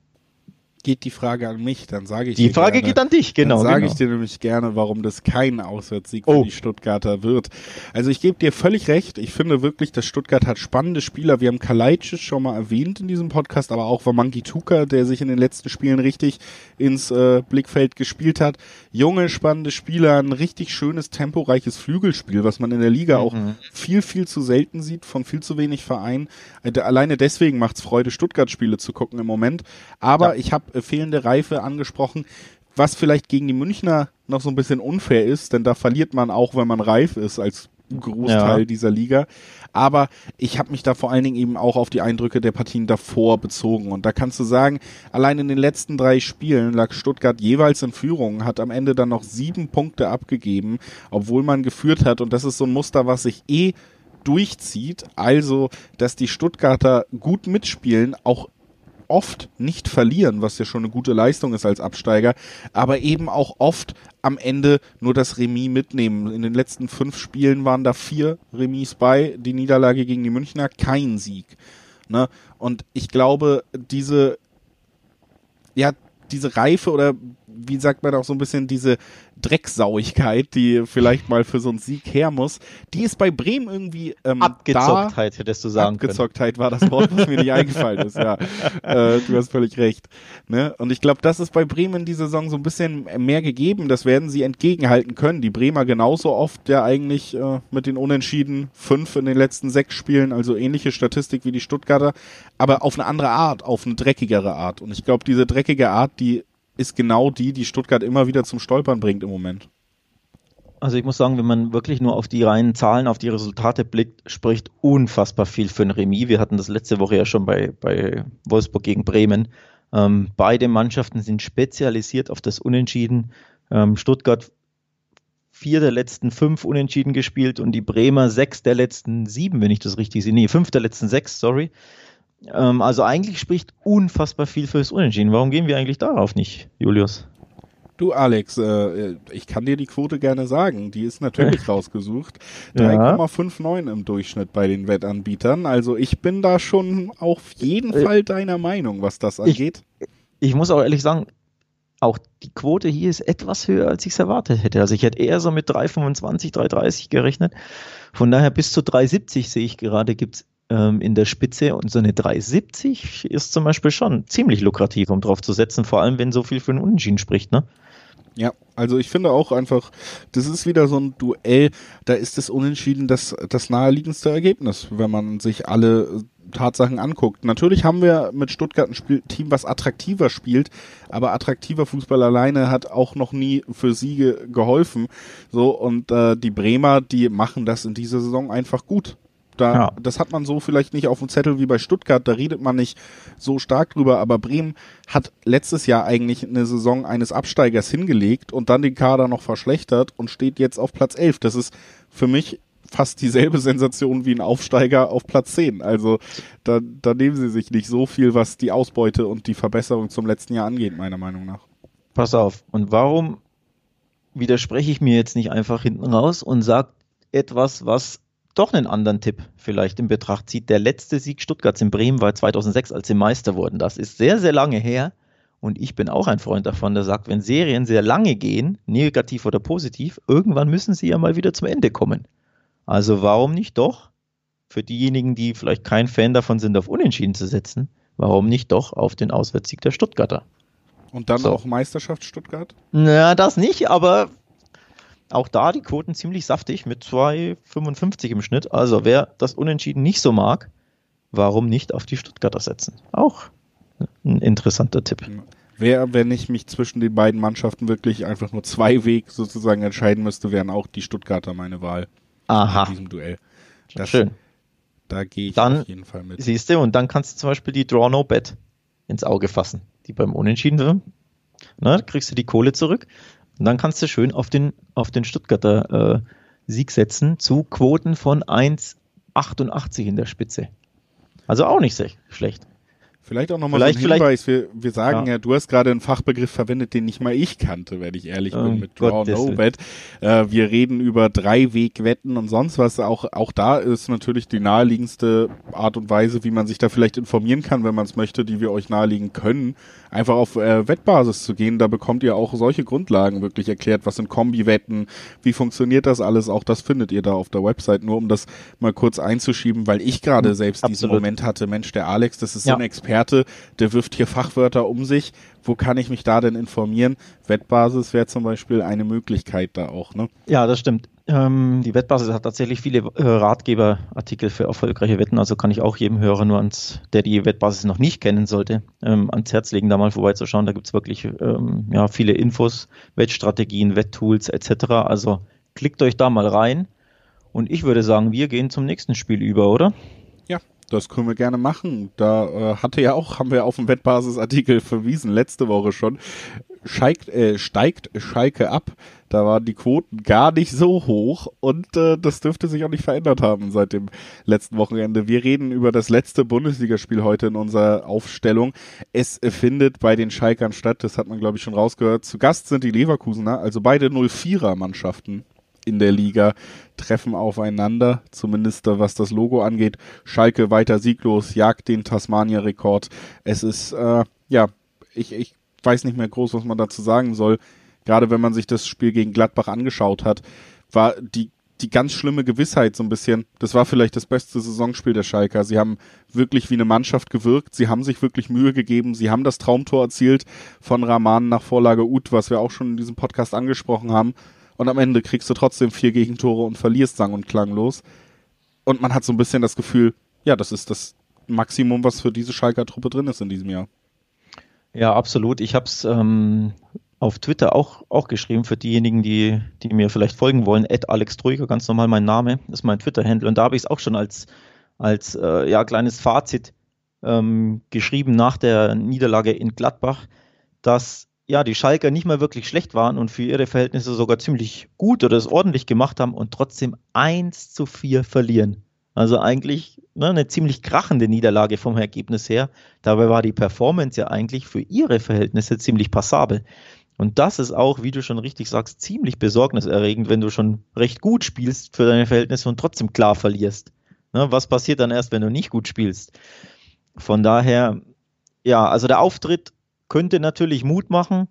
Geht die Frage an mich, dann sage ich Die Frage gerne, geht an dich, genau. Dann sage genau. ich dir nämlich gerne, warum das kein Auswärtssieg oh. für die Stuttgarter wird. Also ich gebe dir völlig recht. Ich finde wirklich, dass Stuttgart hat spannende Spieler. Wir haben Kalajdzic schon mal erwähnt in diesem Podcast, aber auch Wamangi Tuka, der sich in den letzten Spielen richtig ins äh, Blickfeld gespielt hat. Junge, spannende Spieler, ein richtig schönes, temporeiches Flügelspiel, was man in der Liga mhm. auch viel, viel zu selten sieht, von viel zu wenig Vereinen. Äh, alleine deswegen macht es Freude, Stuttgart-Spiele zu gucken im Moment. Aber ja. ich habe fehlende Reife angesprochen, was vielleicht gegen die Münchner noch so ein bisschen unfair ist, denn da verliert man auch, wenn man reif ist, als Großteil ja. dieser Liga. Aber ich habe mich da vor allen Dingen eben auch auf die Eindrücke der Partien davor bezogen. Und da kannst du sagen, allein in den letzten drei Spielen lag Stuttgart jeweils in Führung, hat am Ende dann noch sieben Punkte abgegeben, obwohl man geführt hat. Und das ist so ein Muster, was sich eh durchzieht. Also, dass die Stuttgarter gut mitspielen, auch oft nicht verlieren, was ja schon eine gute Leistung ist als Absteiger, aber eben auch oft am Ende nur das Remis mitnehmen. In den letzten fünf Spielen waren da vier Remis bei, die Niederlage gegen die Münchner kein Sieg. Ne? Und ich glaube, diese, ja, diese Reife oder wie sagt man auch so ein bisschen diese Drecksauigkeit, die vielleicht mal für so einen Sieg her muss, die ist bei Bremen irgendwie ähm, Abgezocktheit, da, hättest du sagen Abgezocktheit können. war das Wort, was mir nicht eingefallen ist, ja. Äh, du hast völlig recht. Ne? Und ich glaube, das ist bei Bremen die Saison so ein bisschen mehr gegeben. Das werden sie entgegenhalten können. Die Bremer genauso oft ja eigentlich äh, mit den Unentschieden fünf in den letzten sechs Spielen, also ähnliche Statistik wie die Stuttgarter, aber auf eine andere Art, auf eine dreckigere Art. Und ich glaube, diese dreckige Art, die ist genau die, die Stuttgart immer wieder zum Stolpern bringt im Moment. Also ich muss sagen, wenn man wirklich nur auf die reinen Zahlen, auf die Resultate blickt, spricht unfassbar viel für ein Remis. Wir hatten das letzte Woche ja schon bei, bei Wolfsburg gegen Bremen. Ähm, beide Mannschaften sind spezialisiert auf das Unentschieden. Ähm, Stuttgart vier der letzten fünf Unentschieden gespielt und die Bremer sechs der letzten sieben, wenn ich das richtig sehe. Nee, fünf der letzten sechs, sorry. Ähm, also eigentlich spricht unfassbar viel fürs Unentschieden. Warum gehen wir eigentlich darauf nicht, Julius? Du Alex, äh, ich kann dir die Quote gerne sagen. Die ist natürlich rausgesucht. 3,59 ja. im Durchschnitt bei den Wettanbietern. Also ich bin da schon auf jeden äh, Fall deiner Meinung, was das angeht. Ich, ich muss auch ehrlich sagen, auch die Quote hier ist etwas höher, als ich es erwartet hätte. Also ich hätte eher so mit 3,25, 3,30 gerechnet. Von daher bis zu 3,70 sehe ich gerade, gibt es ähm, in der Spitze und so eine 370 ist zum Beispiel schon ziemlich lukrativ, um drauf zu setzen, vor allem wenn so viel für einen Unentschieden spricht, ne? Ja, also ich finde auch einfach, das ist wieder so ein Duell, da ist das Unentschieden das, das naheliegendste Ergebnis, wenn man sich alle Tatsachen anguckt. Natürlich haben wir mit Stuttgart ein Spiel Team, was attraktiver spielt, aber attraktiver Fußball alleine hat auch noch nie für Siege geholfen. So und äh, die Bremer, die machen das in dieser Saison einfach gut. Da, ja. Das hat man so vielleicht nicht auf dem Zettel wie bei Stuttgart, da redet man nicht so stark drüber, aber Bremen hat letztes Jahr eigentlich eine Saison eines Absteigers hingelegt und dann den Kader noch verschlechtert und steht jetzt auf Platz 11. Das ist für mich fast dieselbe Sensation wie ein Aufsteiger auf Platz 10. Also da, da nehmen sie sich nicht so viel, was die Ausbeute und die Verbesserung zum letzten Jahr angeht, meiner Meinung nach. Pass auf, und warum widerspreche ich mir jetzt nicht einfach hinten raus und sage etwas, was doch einen anderen Tipp vielleicht in Betracht zieht. Der letzte Sieg Stuttgarts in Bremen war 2006, als sie Meister wurden. Das ist sehr, sehr lange her. Und ich bin auch ein Freund davon, der sagt, wenn Serien sehr lange gehen, negativ oder positiv, irgendwann müssen sie ja mal wieder zum Ende kommen. Also warum nicht doch, für diejenigen, die vielleicht kein Fan davon sind, auf Unentschieden zu setzen, warum nicht doch auf den Auswärtssieg der Stuttgarter? Und dann so. auch Meisterschaft Stuttgart? Na, das nicht, aber auch da die Quoten ziemlich saftig mit 2,55 im Schnitt. Also wer das Unentschieden nicht so mag, warum nicht auf die Stuttgarter setzen? Auch ein interessanter Tipp. Wer, wenn ich mich zwischen den beiden Mannschaften wirklich einfach nur zwei Weg sozusagen entscheiden müsste, wären auch die Stuttgarter meine Wahl. Aha. In diesem Duell. Das, Schön. Da gehe ich dann, auf jeden Fall mit. Siehst du, und dann kannst du zum Beispiel die Draw No Bet ins Auge fassen, die beim Unentschieden sind. Na, kriegst du die Kohle zurück. Und dann kannst du schön auf den, auf den Stuttgarter äh, Sieg setzen zu Quoten von 1,88 in der Spitze. Also auch nicht sehr schlecht. Vielleicht auch nochmal so ein Hinweis. Wir, wir sagen ja. ja, du hast gerade einen Fachbegriff verwendet, den nicht mal ich kannte, wenn ich ehrlich bin, mit Draw No Bet. Äh, wir reden über Dreiwegwetten und sonst was. Auch, auch da ist natürlich die naheliegendste Art und Weise, wie man sich da vielleicht informieren kann, wenn man es möchte, die wir euch nahelegen können, einfach auf äh, Wettbasis zu gehen. Da bekommt ihr auch solche Grundlagen wirklich erklärt. Was sind Kombi-Wetten? Wie funktioniert das alles? Auch das findet ihr da auf der Website. Nur um das mal kurz einzuschieben, weil ich gerade mhm, selbst Absolut. diesen Moment hatte. Mensch, der Alex, das ist ja. so ein Experte, der wirft hier Fachwörter um sich. Wo kann ich mich da denn informieren? Wettbasis wäre zum Beispiel eine Möglichkeit da auch, ne? Ja, das stimmt. Ähm, die Wettbasis hat tatsächlich viele äh, Ratgeberartikel für erfolgreiche Wetten, also kann ich auch jedem Hörer nur ans, der die Wettbasis noch nicht kennen sollte, ähm, ans Herz legen, da mal vorbeizuschauen. Da gibt es wirklich ähm, ja, viele Infos, Wettstrategien, Wetttools etc. Also klickt euch da mal rein. Und ich würde sagen, wir gehen zum nächsten Spiel über, oder? Ja, das können wir gerne machen. Da äh, hatte ja auch, haben wir auf dem Wettbasisartikel verwiesen, letzte Woche schon. Scheigt, äh, steigt Schalke ab. Da waren die Quoten gar nicht so hoch und äh, das dürfte sich auch nicht verändert haben seit dem letzten Wochenende. Wir reden über das letzte Bundesligaspiel heute in unserer Aufstellung. Es findet bei den Schalkern statt, das hat man glaube ich schon rausgehört. Zu Gast sind die Leverkusener, also beide 04er Mannschaften in der Liga treffen aufeinander, zumindest was das Logo angeht. Schalke weiter sieglos, jagt den Tasmania-Rekord. Es ist, äh, ja, ich, ich weiß nicht mehr groß, was man dazu sagen soll. gerade wenn man sich das Spiel gegen Gladbach angeschaut hat, war die die ganz schlimme Gewissheit so ein bisschen. Das war vielleicht das beste Saisonspiel der Schalker. Sie haben wirklich wie eine Mannschaft gewirkt. Sie haben sich wirklich Mühe gegeben. Sie haben das Traumtor erzielt von Rahman nach Vorlage Ut, was wir auch schon in diesem Podcast angesprochen haben. Und am Ende kriegst du trotzdem vier Gegentore und verlierst sang- und klanglos. Und man hat so ein bisschen das Gefühl, ja, das ist das Maximum, was für diese Schalker Truppe drin ist in diesem Jahr. Ja, absolut. Ich habe es ähm, auf Twitter auch, auch geschrieben für diejenigen, die, die mir vielleicht folgen wollen. Ed Alex Troika, ganz normal mein Name, ist mein Twitter-Handle. Und da habe ich es auch schon als, als äh, ja, kleines Fazit ähm, geschrieben nach der Niederlage in Gladbach, dass ja, die Schalker nicht mal wirklich schlecht waren und für ihre Verhältnisse sogar ziemlich gut oder es ordentlich gemacht haben und trotzdem 1 zu 4 verlieren. Also eigentlich ne, eine ziemlich krachende Niederlage vom Ergebnis her. Dabei war die Performance ja eigentlich für ihre Verhältnisse ziemlich passabel. Und das ist auch, wie du schon richtig sagst, ziemlich besorgniserregend, wenn du schon recht gut spielst für deine Verhältnisse und trotzdem klar verlierst. Ne, was passiert dann erst, wenn du nicht gut spielst? Von daher, ja, also der Auftritt könnte natürlich Mut machen,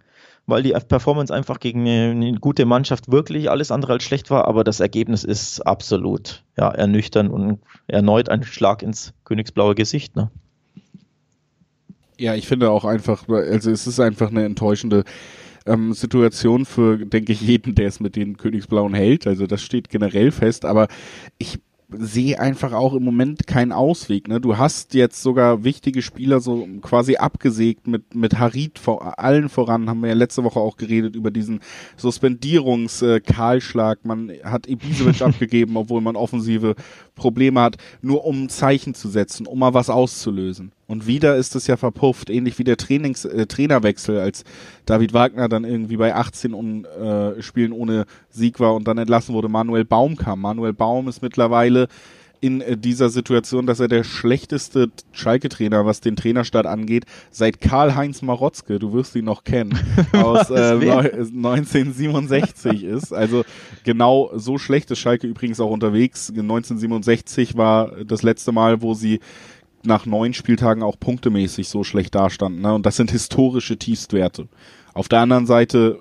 weil die Performance einfach gegen eine, eine, gute Mannschaft wirklich alles andere als schlecht war, aber das Ergebnis ist absolut ja, ernüchternd und erneut ein Schlag ins königsblaue Gesicht. Ne? Ja, ich finde auch einfach, also es ist einfach eine enttäuschende ähm, Situation für, denke ich, jeden, der es mit den Königsblauen hält. Also das steht generell fest, aber ich sehe einfach auch im Moment keinen Ausweg. Ne? Du hast jetzt sogar wichtige Spieler so quasi abgesägt mit, mit Harit vor allen voran, haben wir ja letzte Woche auch geredet über diesen Suspendierungs-Kahlschlag. Man hat Ibisevic abgegeben, obwohl man offensive Probleme hat, nur um ein Zeichen zu setzen, um mal was auszulösen. Und wieder ist es ja verpufft, ähnlich wie der Trainings, äh, Trainerwechsel, als David Wagner dann irgendwie bei 18 un, äh, Spielen ohne Sieg war und dann entlassen wurde. Manuel Baum kam. Manuel Baum ist mittlerweile in äh, dieser Situation, dass er der schlechteste Schalke-Trainer, was den Trainerstart angeht, seit Karl-Heinz Marotzke, du wirst ihn noch kennen, aus äh, 1967 ist. Also genau so schlecht ist Schalke übrigens auch unterwegs. 1967 war das letzte Mal, wo sie nach neun Spieltagen auch punktemäßig so schlecht dastanden. Ne? Und das sind historische Tiefstwerte. Auf der anderen Seite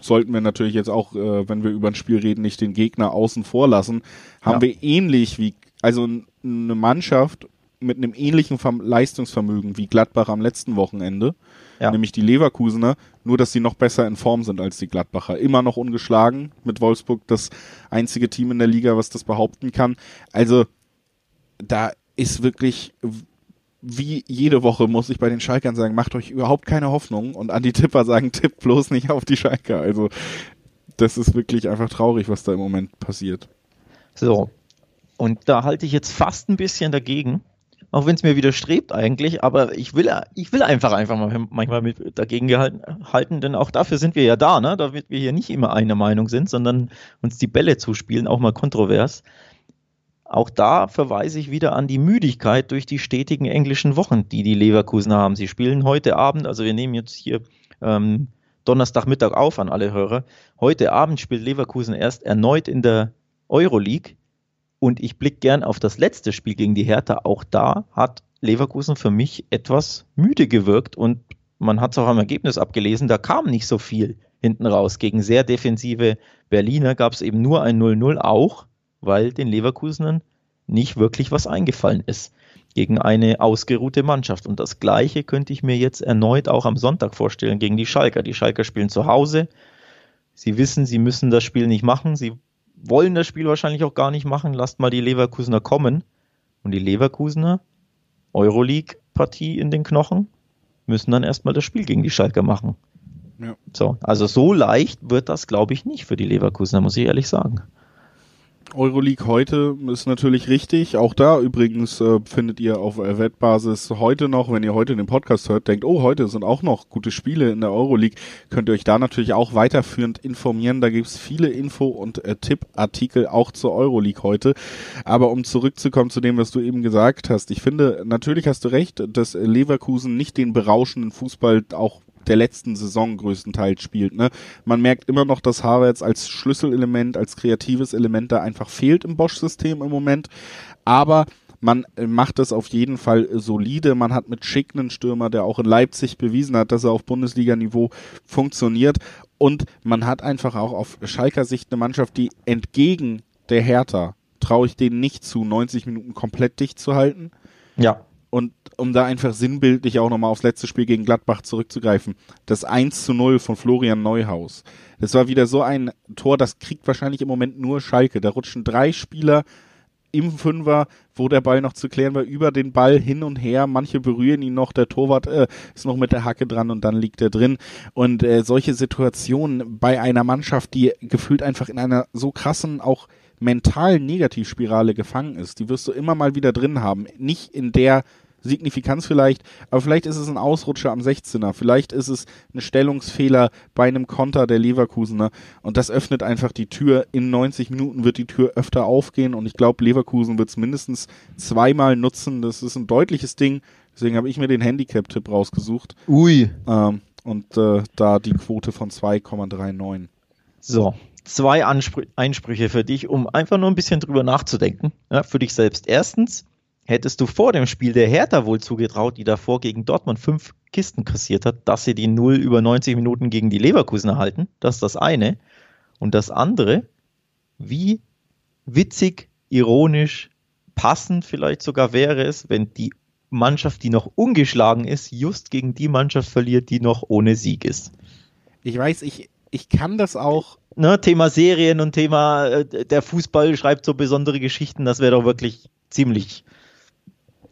sollten wir natürlich jetzt auch, äh, wenn wir über ein Spiel reden, nicht den Gegner außen vor lassen. Haben ja. wir ähnlich wie, also eine Mannschaft mit einem ähnlichen Leistungsvermögen wie Gladbach am letzten Wochenende, ja. nämlich die Leverkusener, nur dass sie noch besser in Form sind als die Gladbacher. Immer noch ungeschlagen, mit Wolfsburg das einzige Team in der Liga, was das behaupten kann. Also da ist wirklich wie jede Woche muss ich bei den Schalkern sagen, macht euch überhaupt keine Hoffnung und an die Tipper sagen, tippt bloß nicht auf die Schalker. Also das ist wirklich einfach traurig, was da im Moment passiert. So, und da halte ich jetzt fast ein bisschen dagegen, auch wenn es mir widerstrebt eigentlich, aber ich will, ich will einfach einfach mal manchmal mit dagegen gehalten, halten, denn auch dafür sind wir ja da, ne? damit wir hier nicht immer einer Meinung sind, sondern uns die Bälle zuspielen, auch mal kontrovers. Auch da verweise ich wieder an die Müdigkeit durch die stetigen englischen Wochen, die die Leverkusen haben. Sie spielen heute Abend, also wir nehmen jetzt hier ähm, Donnerstagmittag auf an alle Hörer. Heute Abend spielt Leverkusen erst erneut in der Euroleague. Und ich blicke gern auf das letzte Spiel gegen die Hertha. Auch da hat Leverkusen für mich etwas müde gewirkt und man hat es auch am Ergebnis abgelesen, da kam nicht so viel hinten raus. Gegen sehr defensive Berliner gab es eben nur ein 0-0 auch weil den Leverkusenern nicht wirklich was eingefallen ist gegen eine ausgeruhte Mannschaft. Und das Gleiche könnte ich mir jetzt erneut auch am Sonntag vorstellen gegen die Schalker. Die Schalker spielen zu Hause. Sie wissen, sie müssen das Spiel nicht machen. Sie wollen das Spiel wahrscheinlich auch gar nicht machen. Lasst mal die Leverkusener kommen. Und die Leverkusener, Euroleague-Partie in den Knochen, müssen dann erstmal das Spiel gegen die Schalker machen. Ja. So, also so leicht wird das, glaube ich, nicht für die Leverkusener, muss ich ehrlich sagen. Euroleague heute ist natürlich richtig. Auch da übrigens äh, findet ihr auf Wettbasis heute noch, wenn ihr heute den Podcast hört, denkt, oh, heute sind auch noch gute Spiele in der Euroleague, könnt ihr euch da natürlich auch weiterführend informieren. Da gibt's viele Info- und äh, Tippartikel auch zur Euroleague heute. Aber um zurückzukommen zu dem, was du eben gesagt hast, ich finde, natürlich hast du recht, dass Leverkusen nicht den berauschenden Fußball auch der letzten Saison größtenteils spielt. Ne? Man merkt immer noch, dass Havertz als Schlüsselelement, als kreatives Element da einfach fehlt im Bosch-System im Moment. Aber man macht es auf jeden Fall solide. Man hat mit Schick einen Stürmer, der auch in Leipzig bewiesen hat, dass er auf Bundesliga-Niveau funktioniert. Und man hat einfach auch auf Schalker Sicht eine Mannschaft, die entgegen der Hertha traue ich denen nicht zu, 90 Minuten komplett dicht zu halten. Ja. Und um da einfach sinnbildlich auch nochmal aufs letzte Spiel gegen Gladbach zurückzugreifen, das 1 zu 0 von Florian Neuhaus. Das war wieder so ein Tor, das kriegt wahrscheinlich im Moment nur Schalke. Da rutschen drei Spieler im Fünfer, wo der Ball noch zu klären war, über den Ball hin und her. Manche berühren ihn noch, der Torwart äh, ist noch mit der Hacke dran und dann liegt er drin. Und äh, solche Situationen bei einer Mannschaft, die gefühlt einfach in einer so krassen, auch mentalen Negativspirale gefangen ist, die wirst du immer mal wieder drin haben. Nicht in der Signifikanz vielleicht, aber vielleicht ist es ein Ausrutscher am 16er, vielleicht ist es ein Stellungsfehler bei einem Konter der Leverkusener und das öffnet einfach die Tür. In 90 Minuten wird die Tür öfter aufgehen und ich glaube, Leverkusen wird es mindestens zweimal nutzen. Das ist ein deutliches Ding, deswegen habe ich mir den Handicap-Tipp rausgesucht. Ui. Ähm, und äh, da die Quote von 2,39. So, zwei Anspr Einsprüche für dich, um einfach nur ein bisschen drüber nachzudenken, ja, für dich selbst. Erstens, hättest du vor dem Spiel der Hertha wohl zugetraut, die davor gegen Dortmund fünf Kisten kassiert hat, dass sie die Null über 90 Minuten gegen die Leverkusen erhalten? Das ist das eine. Und das andere, wie witzig, ironisch, passend vielleicht sogar wäre es, wenn die Mannschaft, die noch ungeschlagen ist, just gegen die Mannschaft verliert, die noch ohne Sieg ist. Ich weiß, ich, ich kann das auch. Ne, Thema Serien und Thema äh, der Fußball schreibt so besondere Geschichten, das wäre doch wirklich ziemlich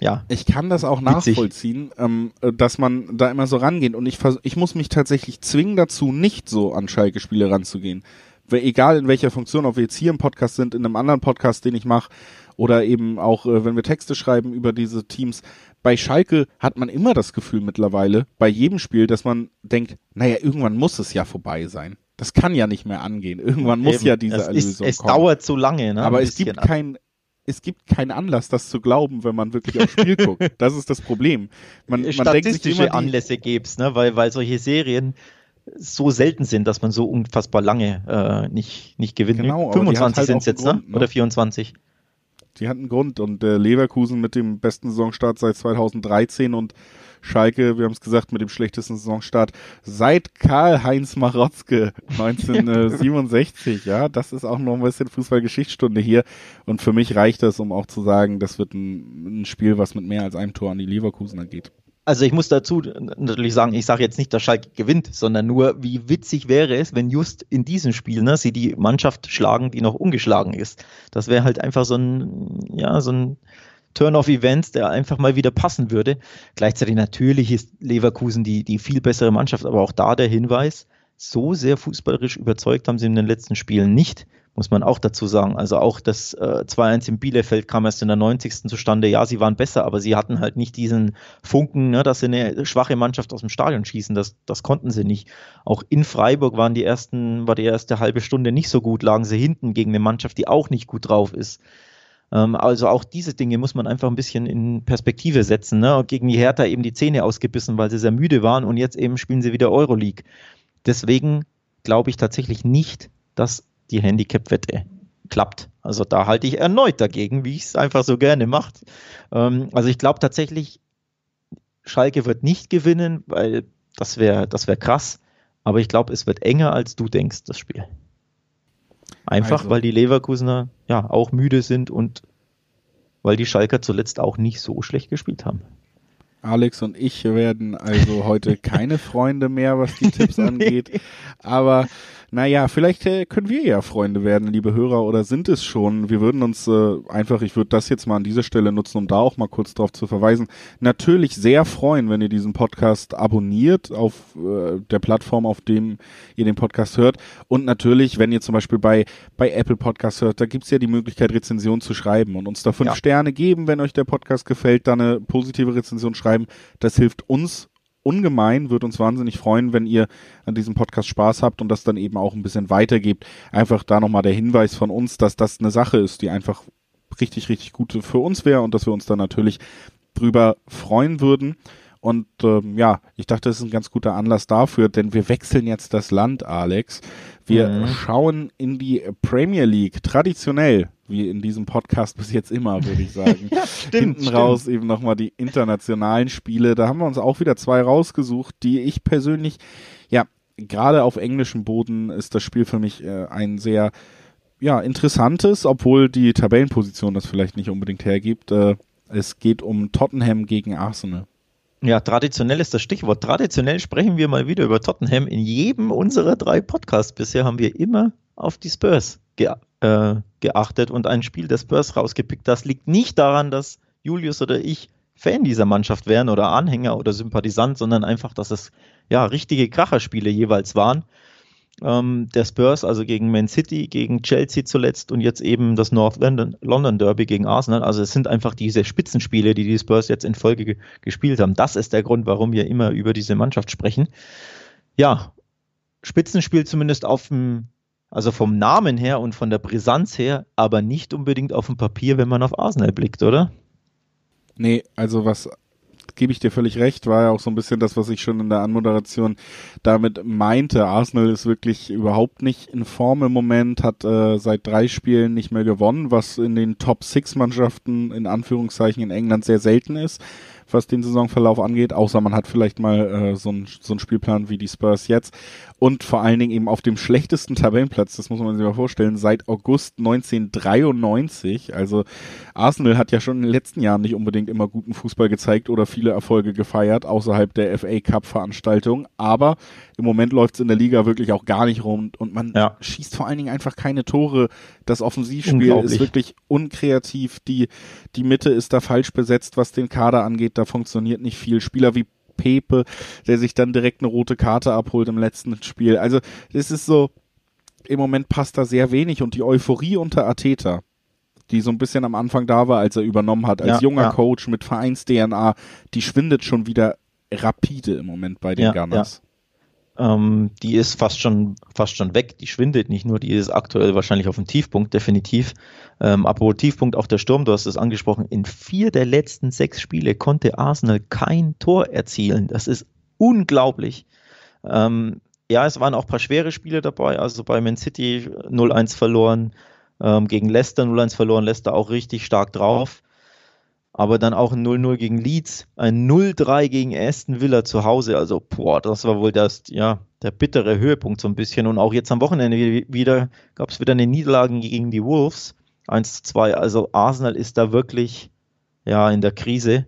ja. Ich kann das auch witzig. nachvollziehen, ähm, äh, dass man da immer so rangeht. Und ich, ich muss mich tatsächlich zwingen dazu, nicht so an Schalke-Spiele ranzugehen. Egal in welcher Funktion, ob wir jetzt hier im Podcast sind, in einem anderen Podcast, den ich mache, oder eben auch, äh, wenn wir Texte schreiben über diese Teams. Bei Schalke hat man immer das Gefühl mittlerweile, bei jedem Spiel, dass man denkt, naja, irgendwann muss es ja vorbei sein. Das kann ja nicht mehr angehen. Irgendwann muss ja diese es Erlösung ist, es kommen. Es dauert zu lange, ne? Aber es gibt kein, es gibt keinen Anlass, das zu glauben, wenn man wirklich aufs Spiel guckt. Das ist das Problem. Man, man Statistische denkt Anlässe gäb's, ne? weil, weil solche Serien so selten sind, dass man so unfassbar lange äh, nicht, nicht gewinnt. Genau, 25 halt sind es jetzt, ne? Grund, ne? Oder 24? Die hatten Grund und äh, Leverkusen mit dem besten Saisonstart seit 2013 und Schalke, wir haben es gesagt, mit dem schlechtesten Saisonstart seit Karl-Heinz Marotzke 1967. ja, das ist auch noch ein bisschen Fußballgeschichtsstunde hier. Und für mich reicht das, um auch zu sagen, das wird ein, ein Spiel, was mit mehr als einem Tor an die Leverkusener geht. Also ich muss dazu natürlich sagen, ich sage jetzt nicht, dass Schalke gewinnt, sondern nur, wie witzig wäre es, wenn just in diesem Spiel ne, sie die Mannschaft schlagen, die noch ungeschlagen ist. Das wäre halt einfach so ein, ja, so ein Turn-off-Events, der einfach mal wieder passen würde. Gleichzeitig natürlich ist Leverkusen die, die viel bessere Mannschaft, aber auch da der Hinweis, so sehr fußballerisch überzeugt haben sie in den letzten Spielen nicht, muss man auch dazu sagen. Also auch das äh, 2-1 in Bielefeld kam erst in der 90. zustande. Ja, sie waren besser, aber sie hatten halt nicht diesen Funken, ne, dass sie eine schwache Mannschaft aus dem Stadion schießen. Das, das konnten sie nicht. Auch in Freiburg waren die ersten, war die erste halbe Stunde nicht so gut, lagen sie hinten gegen eine Mannschaft, die auch nicht gut drauf ist. Ähm, also auch diese Dinge muss man einfach ein bisschen in Perspektive setzen. Ne? Gegen die Hertha eben die Zähne ausgebissen, weil sie sehr müde waren und jetzt eben spielen sie wieder Euroleague. Deswegen glaube ich tatsächlich nicht, dass die Handicap-Wette klappt. Also da halte ich erneut dagegen, wie ich es einfach so gerne mache. Ähm, also ich glaube tatsächlich, Schalke wird nicht gewinnen, weil das wäre das wär krass. Aber ich glaube, es wird enger, als du denkst, das Spiel. Einfach, also. weil die Leverkusener ja auch müde sind und weil die Schalker zuletzt auch nicht so schlecht gespielt haben. Alex und ich werden also heute keine Freunde mehr, was die Tipps angeht. Aber naja, vielleicht äh, können wir ja Freunde werden, liebe Hörer, oder sind es schon. Wir würden uns äh, einfach, ich würde das jetzt mal an dieser Stelle nutzen, um da auch mal kurz drauf zu verweisen, natürlich sehr freuen, wenn ihr diesen Podcast abonniert auf äh, der Plattform, auf dem ihr den Podcast hört. Und natürlich, wenn ihr zum Beispiel bei, bei Apple Podcast hört, da gibt's ja die Möglichkeit, Rezension zu schreiben und uns da fünf ja. Sterne geben, wenn euch der Podcast gefällt, dann eine positive Rezension schreiben. Das hilft uns ungemein, würde uns wahnsinnig freuen, wenn ihr an diesem Podcast Spaß habt und das dann eben auch ein bisschen weitergebt. Einfach da nochmal der Hinweis von uns, dass das eine Sache ist, die einfach richtig, richtig gut für uns wäre und dass wir uns dann natürlich drüber freuen würden. Und ähm, ja, ich dachte, das ist ein ganz guter Anlass dafür, denn wir wechseln jetzt das Land, Alex. Wir mhm. schauen in die Premier League traditionell, wie in diesem Podcast bis jetzt immer, würde ich sagen. ja, stimmt, Hinten stimmt. raus eben nochmal die internationalen Spiele. Da haben wir uns auch wieder zwei rausgesucht, die ich persönlich, ja, gerade auf englischem Boden ist das Spiel für mich äh, ein sehr ja, interessantes, obwohl die Tabellenposition das vielleicht nicht unbedingt hergibt. Äh, es geht um Tottenham gegen Arsenal. Ja, traditionell ist das Stichwort. Traditionell sprechen wir mal wieder über Tottenham. In jedem unserer drei Podcasts bisher haben wir immer auf die Spurs ge äh, geachtet und ein Spiel der Spurs rausgepickt. Das liegt nicht daran, dass Julius oder ich Fan dieser Mannschaft wären oder Anhänger oder Sympathisant, sondern einfach, dass es ja richtige Kracherspiele jeweils waren ähm, der Spurs, also gegen Man City, gegen Chelsea zuletzt und jetzt eben das North London, London Derby gegen Arsenal. Also es sind einfach diese Spitzenspiele, die die Spurs jetzt in Folge ge gespielt haben. Das ist der Grund, warum wir immer über diese Mannschaft sprechen. Ja, Spitzenspiel zumindest auf dem, also vom Namen her und von der Brisanz her, aber nicht unbedingt auf dem Papier, wenn man auf Arsenal blickt, oder? Nee, also was gebe ich dir völlig recht, war ja auch so ein bisschen das, was ich schon in der Anmoderation damit meinte. Arsenal ist wirklich überhaupt nicht in Form im Moment, hat äh, seit drei Spielen nicht mehr gewonnen, was in den Top Six Mannschaften in Anführungszeichen in England sehr selten ist was den Saisonverlauf angeht, außer man hat vielleicht mal äh, so einen so einen Spielplan wie die Spurs jetzt. Und vor allen Dingen eben auf dem schlechtesten Tabellenplatz, das muss man sich mal vorstellen, seit August 1993. Also Arsenal hat ja schon in den letzten Jahren nicht unbedingt immer guten Fußball gezeigt oder viele Erfolge gefeiert, außerhalb der FA Cup-Veranstaltung. Aber im Moment läuft es in der Liga wirklich auch gar nicht rund und man ja. schießt vor allen Dingen einfach keine Tore. Das Offensivspiel ist wirklich unkreativ. Die, die Mitte ist da falsch besetzt, was den Kader angeht. Da funktioniert nicht viel. Spieler wie Pepe, der sich dann direkt eine rote Karte abholt im letzten Spiel. Also es ist so, im Moment passt da sehr wenig und die Euphorie unter Ateta, die so ein bisschen am Anfang da war, als er übernommen hat, als ja, junger ja. Coach mit Vereins-DNA, die schwindet schon wieder rapide im Moment bei den ja, Gunners. Ähm, die ist fast schon, fast schon weg, die schwindet nicht nur, die ist aktuell wahrscheinlich auf dem Tiefpunkt, definitiv. Ähm, apropos Tiefpunkt auch der Sturm, du hast es angesprochen, in vier der letzten sechs Spiele konnte Arsenal kein Tor erzielen. Das ist unglaublich. Ähm, ja, es waren auch ein paar schwere Spiele dabei, also bei Man City 0-1 verloren, ähm, gegen Leicester 0-1 verloren, Leicester auch richtig stark drauf aber dann auch ein 0-0 gegen Leeds, ein 0-3 gegen Aston Villa zu Hause. Also, boah, das war wohl das, ja, der bittere Höhepunkt so ein bisschen. Und auch jetzt am Wochenende wieder gab es wieder eine Niederlage gegen die Wolves. 1 2. Also Arsenal ist da wirklich ja in der Krise.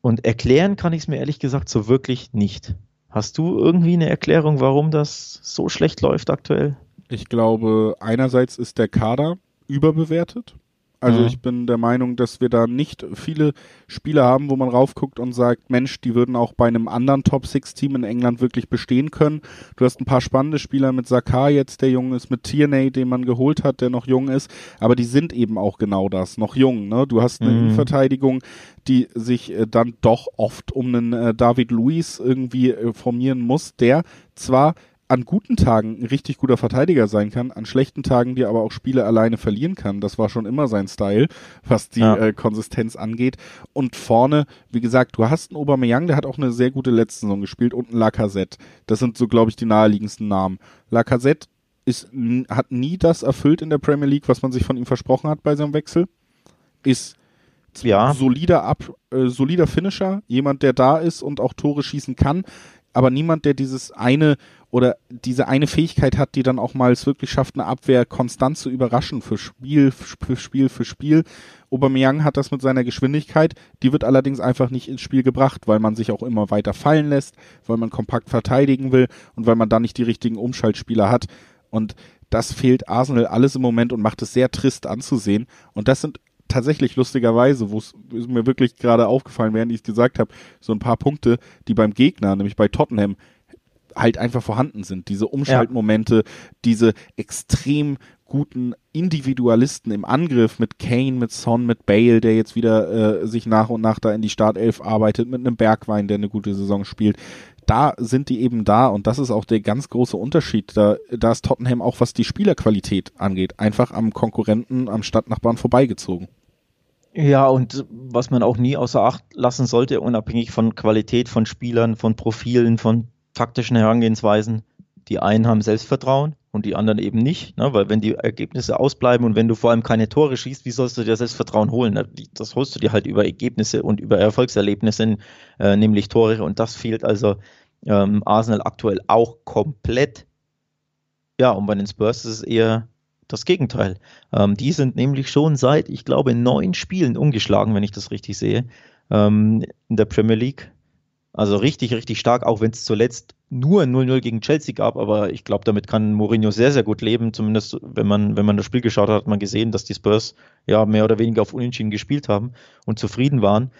Und erklären kann ich es mir ehrlich gesagt so wirklich nicht. Hast du irgendwie eine Erklärung, warum das so schlecht läuft aktuell? Ich glaube, einerseits ist der Kader überbewertet. Also mhm. ich bin der Meinung, dass wir da nicht viele Spieler haben, wo man raufguckt und sagt, Mensch, die würden auch bei einem anderen Top-6-Team in England wirklich bestehen können. Du hast ein paar spannende Spieler mit Sakar jetzt, der jung ist, mit Tierney, den man geholt hat, der noch jung ist, aber die sind eben auch genau das, noch jung. Ne? Du hast eine mhm. Innenverteidigung, die sich äh, dann doch oft um einen äh, David Luiz irgendwie äh, formieren muss, der zwar an guten Tagen ein richtig guter Verteidiger sein kann, an schlechten Tagen dir aber auch Spiele alleine verlieren kann. Das war schon immer sein Style, was die ja. äh, Konsistenz angeht. Und vorne, wie gesagt, du hast einen Aubameyang, der hat auch eine sehr gute letzte Saison gespielt und einen Lacazette. Das sind so, glaube ich, die naheliegendsten Namen. Lacazette ist, hat nie das erfüllt in der Premier League, was man sich von ihm versprochen hat bei seinem Wechsel. Ist ja. solider Ab, äh, solider Finisher, jemand, der da ist und auch Tore schießen kann, aber niemand, der dieses eine oder diese eine Fähigkeit hat, die dann auch mal es wirklich schafft, eine Abwehr konstant zu überraschen für Spiel, für Spiel, für Spiel. Aubameyang hat das mit seiner Geschwindigkeit, die wird allerdings einfach nicht ins Spiel gebracht, weil man sich auch immer weiter fallen lässt, weil man kompakt verteidigen will und weil man dann nicht die richtigen Umschaltspieler hat. Und das fehlt Arsenal alles im Moment und macht es sehr trist anzusehen. Und das sind tatsächlich lustigerweise, wo es mir wirklich gerade aufgefallen, während ich es gesagt habe, so ein paar Punkte, die beim Gegner, nämlich bei Tottenham, halt einfach vorhanden sind. Diese Umschaltmomente, ja. diese extrem guten Individualisten im Angriff mit Kane, mit Son, mit Bale, der jetzt wieder äh, sich nach und nach da in die Startelf arbeitet, mit einem Bergwein, der eine gute Saison spielt. Da sind die eben da und das ist auch der ganz große Unterschied. Da, da ist Tottenham auch, was die Spielerqualität angeht, einfach am Konkurrenten, am Stadtnachbarn vorbeigezogen. Ja, und was man auch nie außer Acht lassen sollte, unabhängig von Qualität von Spielern, von Profilen, von taktischen Herangehensweisen. Die einen haben Selbstvertrauen und die anderen eben nicht, ne? weil wenn die Ergebnisse ausbleiben und wenn du vor allem keine Tore schießt, wie sollst du dir Selbstvertrauen holen? Das holst du dir halt über Ergebnisse und über Erfolgserlebnisse, äh, nämlich Tore und das fehlt also Ähm, Arsenal aktuell auch komplett. Ja, und bei den Spurs ist es eher das Gegenteil. Ähm, die sind nämlich schon seit, ich glaube, neun Spielen umgeschlagen, wenn ich das richtig sehe, ähm, in der Premier League. Also richtig, richtig stark, auch wenn es zuletzt nur 0-0 gegen Chelsea gab, aber ich glaube, damit kann Mourinho sehr, sehr gut leben. Zumindest, wenn man, wenn man das Spiel geschaut hat, hat man gesehen, dass die Spurs ja mehr oder weniger auf Unentschieden gespielt haben und zufrieden waren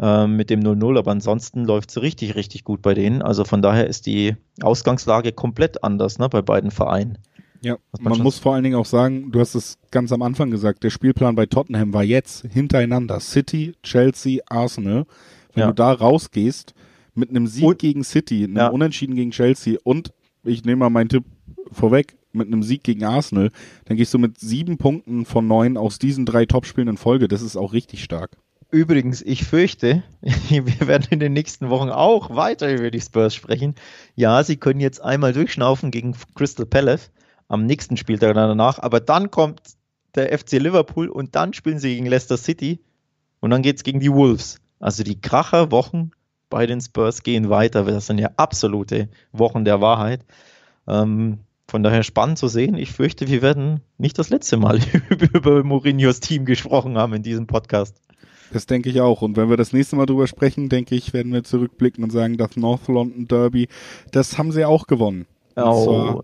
äh, mit dem 0-0. Aber ansonsten läuft es richtig, richtig gut bei denen. Also von daher ist die Ausgangslage komplett anders ne, bei beiden Vereinen. Ja, man, man muss vor allen Dingen auch sagen, du hast es ganz am Anfang gesagt, der Spielplan bei Tottenham war jetzt hintereinander City, Chelsea, Arsenal. Wenn ja. du da rausgehst, mit einem Sieg und, gegen City, einem ja. Unentschieden gegen Chelsea und ich nehme mal meinen Tipp vorweg, mit einem Sieg gegen Arsenal, dann gehst du mit sieben Punkten von neun aus diesen drei Topspielen in Folge. Das ist auch richtig stark. Übrigens, ich fürchte, wir werden in den nächsten Wochen auch weiter über die Spurs sprechen. Ja, sie können jetzt einmal durchschnaufen gegen Crystal Palace am nächsten Spieltag danach, aber dann kommt der FC Liverpool und dann spielen sie gegen Leicester City und dann geht es gegen die Wolves. Also die Kracherwochen bei den Spurs gehen weiter. Das sind ja absolute Wochen der Wahrheit. Ähm, von daher spannend zu sehen. Ich fürchte, wir werden nicht das letzte Mal über Mourinhos Team gesprochen haben in diesem Podcast. Das denke ich auch. Und wenn wir das nächste Mal drüber sprechen, denke ich, werden wir zurückblicken und sagen, das North London Derby, das haben sie auch gewonnen. Oh.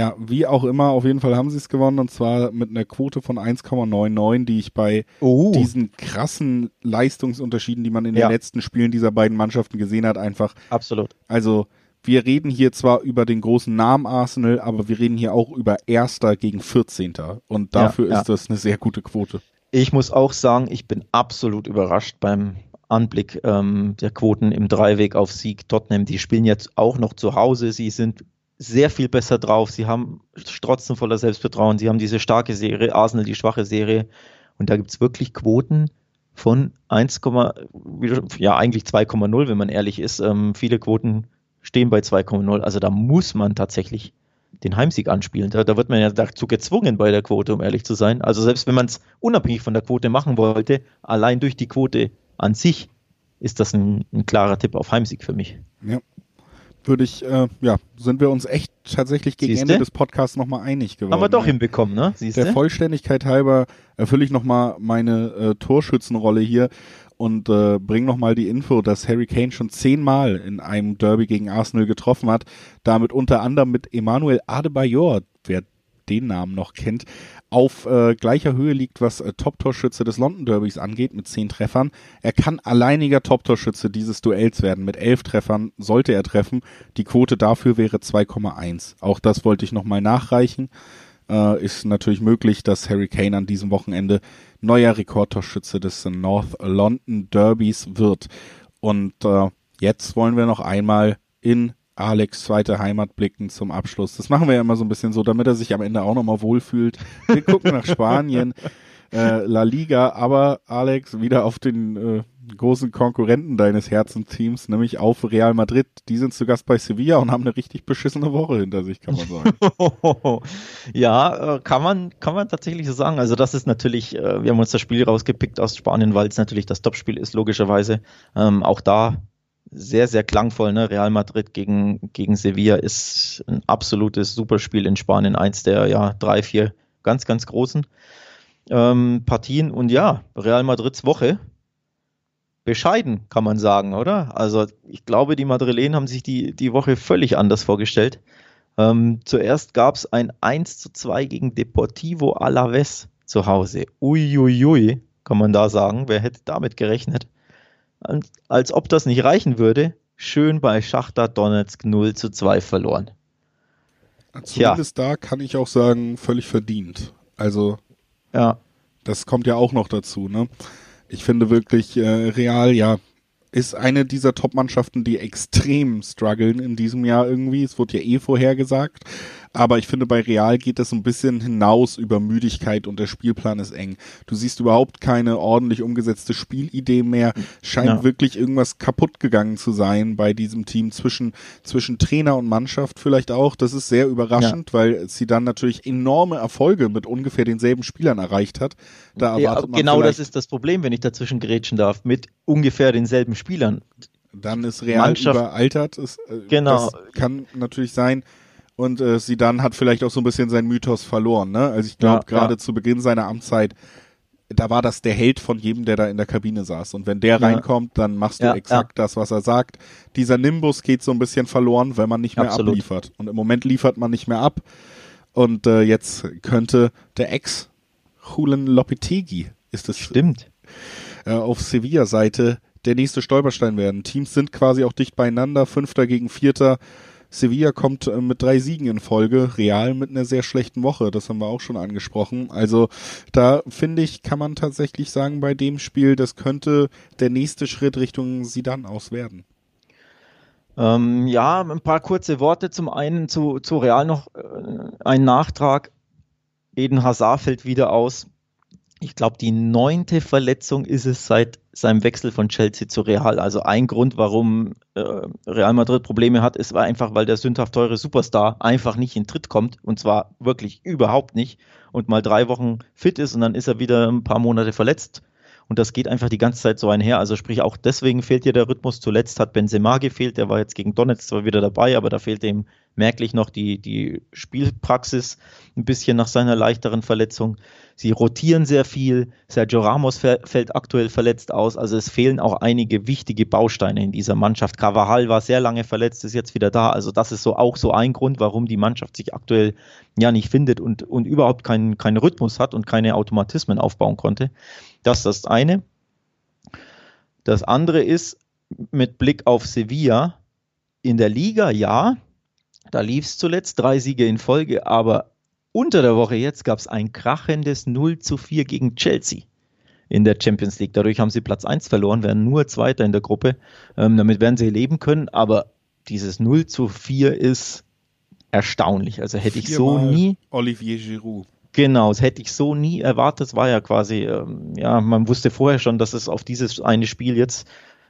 Ja, wie auch immer, auf jeden Fall haben sie es gewonnen und zwar mit einer Quote von 1,99, die ich bei oh. diesen krassen Leistungsunterschieden, die man in ja. den letzten Spielen dieser beiden Mannschaften gesehen hat, einfach. Absolut. Also, wir reden hier zwar über den großen Namen Arsenal, aber wir reden hier auch über Erster gegen 14. Und dafür ja, ja. ist das eine sehr gute Quote. Ich muss auch sagen, ich bin absolut überrascht beim Anblick ähm, der Quoten im Dreiweg auf Sieg Tottenham. Die spielen jetzt auch noch zu Hause. Sie sind sehr viel besser drauf. Sie haben strotzen voller Selbstvertrauen. Sie haben diese starke Serie, Arsenal die schwache Serie. Und da gibt es wirklich Quoten von 1, ja eigentlich 2,0, wenn man ehrlich ist. Ähm, viele Quoten stehen bei 2,0. Also da muss man tatsächlich den Heimsieg anspielen. Da, da, wird man ja dazu gezwungen bei der Quote, um ehrlich zu sein. Also selbst wenn man es unabhängig von der Quote machen wollte, allein durch die Quote an sich ist das ein, ein klarer Tipp auf Heimsieg für mich. Ja würde ich, äh, ja, sind wir uns echt tatsächlich gegen Siehste? Ende des Podcasts nochmal einig geworden. Haben wir doch hinbekommen, ne? Siehste? Der Vollständigkeit halber erfülle ich nochmal meine äh, Torschützenrolle hier und äh, bring nochmal die Info, dass Harry Kane schon zehnmal in einem Derby gegen Arsenal getroffen hat, damit unter anderem mit Emmanuel Adebayor, wer den Namen noch kennt, auf äh, gleicher Höhe liegt, was äh, Top-Torschütze des London Derbys angeht, mit zehn Treffern. Er kann alleiniger Top-Torschütze dieses Duells werden. Mit elf Treffern sollte er treffen. Die Quote dafür wäre 2,1. Auch das wollte ich nochmal nachreichen. Äh, ist natürlich möglich, dass Harry Kane an diesem Wochenende neuer Rekordtorschütze des North London Derbys wird. Und äh, jetzt wollen wir noch einmal in Alex zweite Heimat blicken zum Abschluss. Das machen wir ja immer so ein bisschen so, damit er sich am Ende auch nochmal wohlfühlt. Wir gucken nach Spanien, äh, La Liga, aber Alex wieder auf den äh, großen Konkurrenten deines Herzensteams, nämlich auf Real Madrid. Die sind zu Gast bei Sevilla und haben eine richtig beschissene Woche hinter sich, kann man sagen. ja, äh, kann man, kann man tatsächlich so sagen. Also das ist natürlich, äh, wir haben uns das Spiel rausgepickt aus Spanien, weil es natürlich das Topspiel ist, logischerweise. Ähm, auch da sehr, sehr klangvoll. Ne? Real Madrid gegen, gegen Sevilla ist ein absolutes Superspiel in Spanien, eins der ja drei, vier ganz, ganz großen ähm, Partien. Und ja, Real Madrids Woche bescheiden, kann man sagen, oder? Also ich glaube, die Madrilen haben sich die, die Woche völlig anders vorgestellt. Ähm, zuerst gab es ein 1 zu 2 gegen Deportivo Alaves zu Hause. Uiuiui, kann man da sagen. Wer hätte damit gerechnet? Als ob das nicht reichen würde, schön bei Schachter Donetsk 0 zu 2 verloren. Zumindest ja. da kann ich auch sagen, völlig verdient. Also, ja. das kommt ja auch noch dazu, ne? Ich finde wirklich, äh, Real, ja, ist eine dieser Top-Mannschaften, die extrem strugglen in diesem Jahr irgendwie. Es wurde ja eh vorhergesagt. Aber ich finde, bei Real geht das ein bisschen hinaus über Müdigkeit und der Spielplan ist eng. Du siehst überhaupt keine ordentlich umgesetzte Spielidee mehr. Scheint ja. wirklich irgendwas kaputt gegangen zu sein bei diesem Team zwischen, zwischen Trainer und Mannschaft vielleicht auch. Das ist sehr überraschend, ja. weil sie dann natürlich enorme Erfolge mit ungefähr denselben Spielern erreicht hat. Da erwartet ja, genau das ist das Problem, wenn ich dazwischen grätschen darf, mit ungefähr denselben Spielern Dann ist Real Mannschaft- überaltert. Ist, äh, Genau. Das kann natürlich sein. Und äh, Zidane hat vielleicht auch so ein bisschen seinen Mythos verloren. Ne? Also ich glaube, Ja, gerade ja. zu Beginn seiner Amtszeit, da war das der Held von jedem, der da in der Kabine saß. Und wenn der Ja. reinkommt, dann machst du exakt das, was er sagt. Dieser Nimbus geht so ein bisschen verloren, wenn man nicht mehr Absolut. abliefert. Und im Moment liefert man nicht mehr ab. Und äh, jetzt könnte der Ex Julen Lopetegui ist es Stimmt. äh, auf Sevilla-Seite der nächste Stolperstein werden. Teams sind quasi auch dicht beieinander, Fünfter gegen Vierter. Sevilla kommt äh, mit drei Siegen in Folge, Real mit einer sehr schlechten Woche, das haben wir auch schon angesprochen. Also da finde ich, kann man tatsächlich sagen, bei dem Spiel, das könnte der nächste Schritt Richtung Sidan aus werden. Ähm, ja, ein paar kurze Worte. Zum einen zu, zu Real noch äh, ein Nachtrag. Eden Hazard fällt wieder aus. Ich glaube, die neunte Verletzung ist es seit seinem Wechsel von Chelsea zu Real. Also ein Grund, warum äh, Real Madrid Probleme hat, ist einfach, weil der sündhaft teure Superstar einfach nicht in Tritt kommt. Und zwar wirklich überhaupt nicht. Und mal drei Wochen fit ist und dann ist er wieder ein paar Monate verletzt. Und das geht einfach die ganze Zeit so einher. Also sprich, auch deswegen fehlt dir der Rhythmus. Zuletzt hat Benzema gefehlt, der war jetzt gegen Donetsk zwar wieder dabei, aber da fehlt ihm merklich noch die, die Spielpraxis ein bisschen nach seiner leichteren Verletzung. Sie rotieren sehr viel. Sergio Ramos fä- fällt aktuell verletzt aus. Also es fehlen auch einige wichtige Bausteine in dieser Mannschaft. Carvajal war sehr lange verletzt, ist jetzt wieder da. Also das ist so auch so ein Grund, warum die Mannschaft sich aktuell ja nicht findet und, und überhaupt keinen, keinen Rhythmus hat und keine Automatismen aufbauen konnte. Das ist das eine. Das andere ist mit Blick auf Sevilla in der Liga, ja, da lief es zuletzt drei Siege in Folge, aber unter der Woche jetzt gab es ein krachendes 0 zu 4 gegen Chelsea in der Champions League. Dadurch haben sie Platz 1 verloren, werden nur Zweiter in der Gruppe. Ähm, damit werden sie leben können, aber dieses 0 zu 4 ist erstaunlich. Also hätte ich so nie Olivier Giroud. Genau, das hätte ich so nie erwartet. Es war ja quasi, ähm, ja, man wusste vorher schon, dass es auf dieses eine Spiel jetzt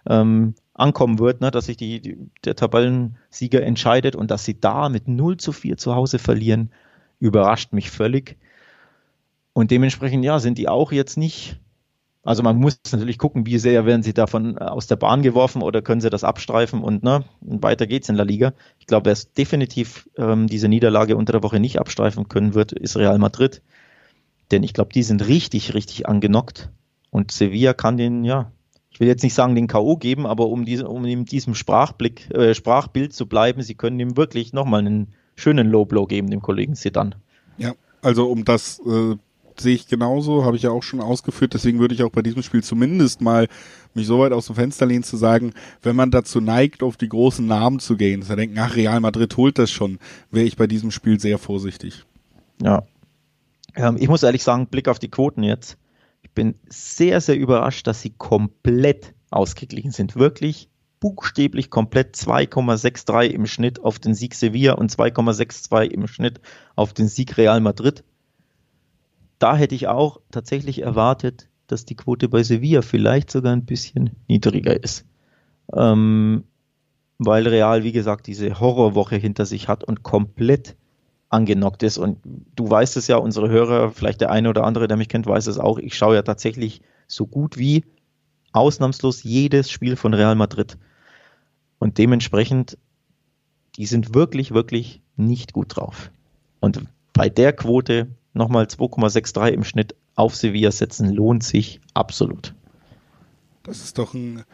ähm, ankommen wird, ne, dass sich die, die, der Tabellensieger entscheidet und dass sie da mit 0 zu 4 zu Hause verlieren, überrascht mich völlig. Und dementsprechend, ja, sind die auch jetzt nicht, also man muss natürlich gucken, wie sehr werden sie davon äh, aus der Bahn geworfen oder können sie das abstreifen und, ne, und weiter geht's in der Liga. Ich glaube, wer es definitiv ähm, diese Niederlage unter der Woche nicht abstreifen können wird, ist Real Madrid. Denn ich glaube, die sind richtig, richtig angenockt. Und Sevilla kann den, ja, ich will jetzt nicht sagen, den K.O. geben, aber um, diese, um in diesem Sprachblick, äh, Sprachbild zu bleiben, sie können ihm wirklich nochmal einen schönen Low Blow geben, dem Kollegen Sedan. Ja, also um das äh, sehe ich genauso, habe ich ja auch schon ausgeführt, deswegen würde ich auch bei diesem Spiel zumindest mal mich so weit aus dem Fenster lehnen zu sagen, wenn man dazu neigt, auf die großen Namen zu gehen, dass er denkt, ach, Real Madrid holt das schon, wäre ich bei diesem Spiel sehr vorsichtig. Ja. Ähm, ich muss ehrlich sagen, Blick auf die Quoten jetzt. Bin sehr, sehr überrascht, dass sie komplett ausgeglichen sind. Wirklich buchstäblich komplett 2,63 im Schnitt auf den Sieg Sevilla und 2,62 im Schnitt auf den Sieg Real Madrid. Da hätte ich auch tatsächlich erwartet, dass die Quote bei Sevilla vielleicht sogar ein bisschen niedriger ist. Ähm, weil Real, wie gesagt, diese Horrorwoche hinter sich hat und komplett angenockt ist. Und du weißt es ja, unsere Hörer, vielleicht der eine oder andere, der mich kennt, weiß es auch. Ich schaue ja tatsächlich so gut wie ausnahmslos jedes Spiel von Real Madrid. Und dementsprechend, die sind wirklich, wirklich nicht gut drauf. Und bei der Quote nochmal 2,63 im Schnitt auf Sevilla setzen, lohnt sich absolut. Das ist doch ein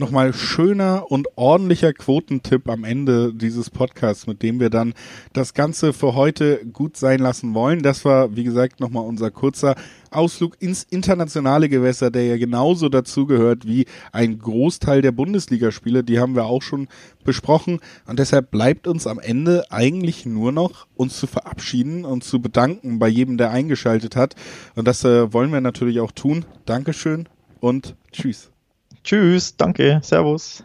nochmal schöner und ordentlicher Quotentipp am Ende dieses Podcasts, mit dem wir dann das Ganze für heute gut sein lassen wollen. Das war, wie gesagt, nochmal unser kurzer Ausflug ins internationale Gewässer, der ja genauso dazugehört wie ein Großteil der Bundesligaspiele. Die haben wir auch schon besprochen. Und deshalb bleibt uns am Ende eigentlich nur noch, uns zu verabschieden und zu bedanken bei jedem, der eingeschaltet hat. Und das äh, wollen wir natürlich auch tun. Dankeschön und tschüss. Tschüss, danke, Servus.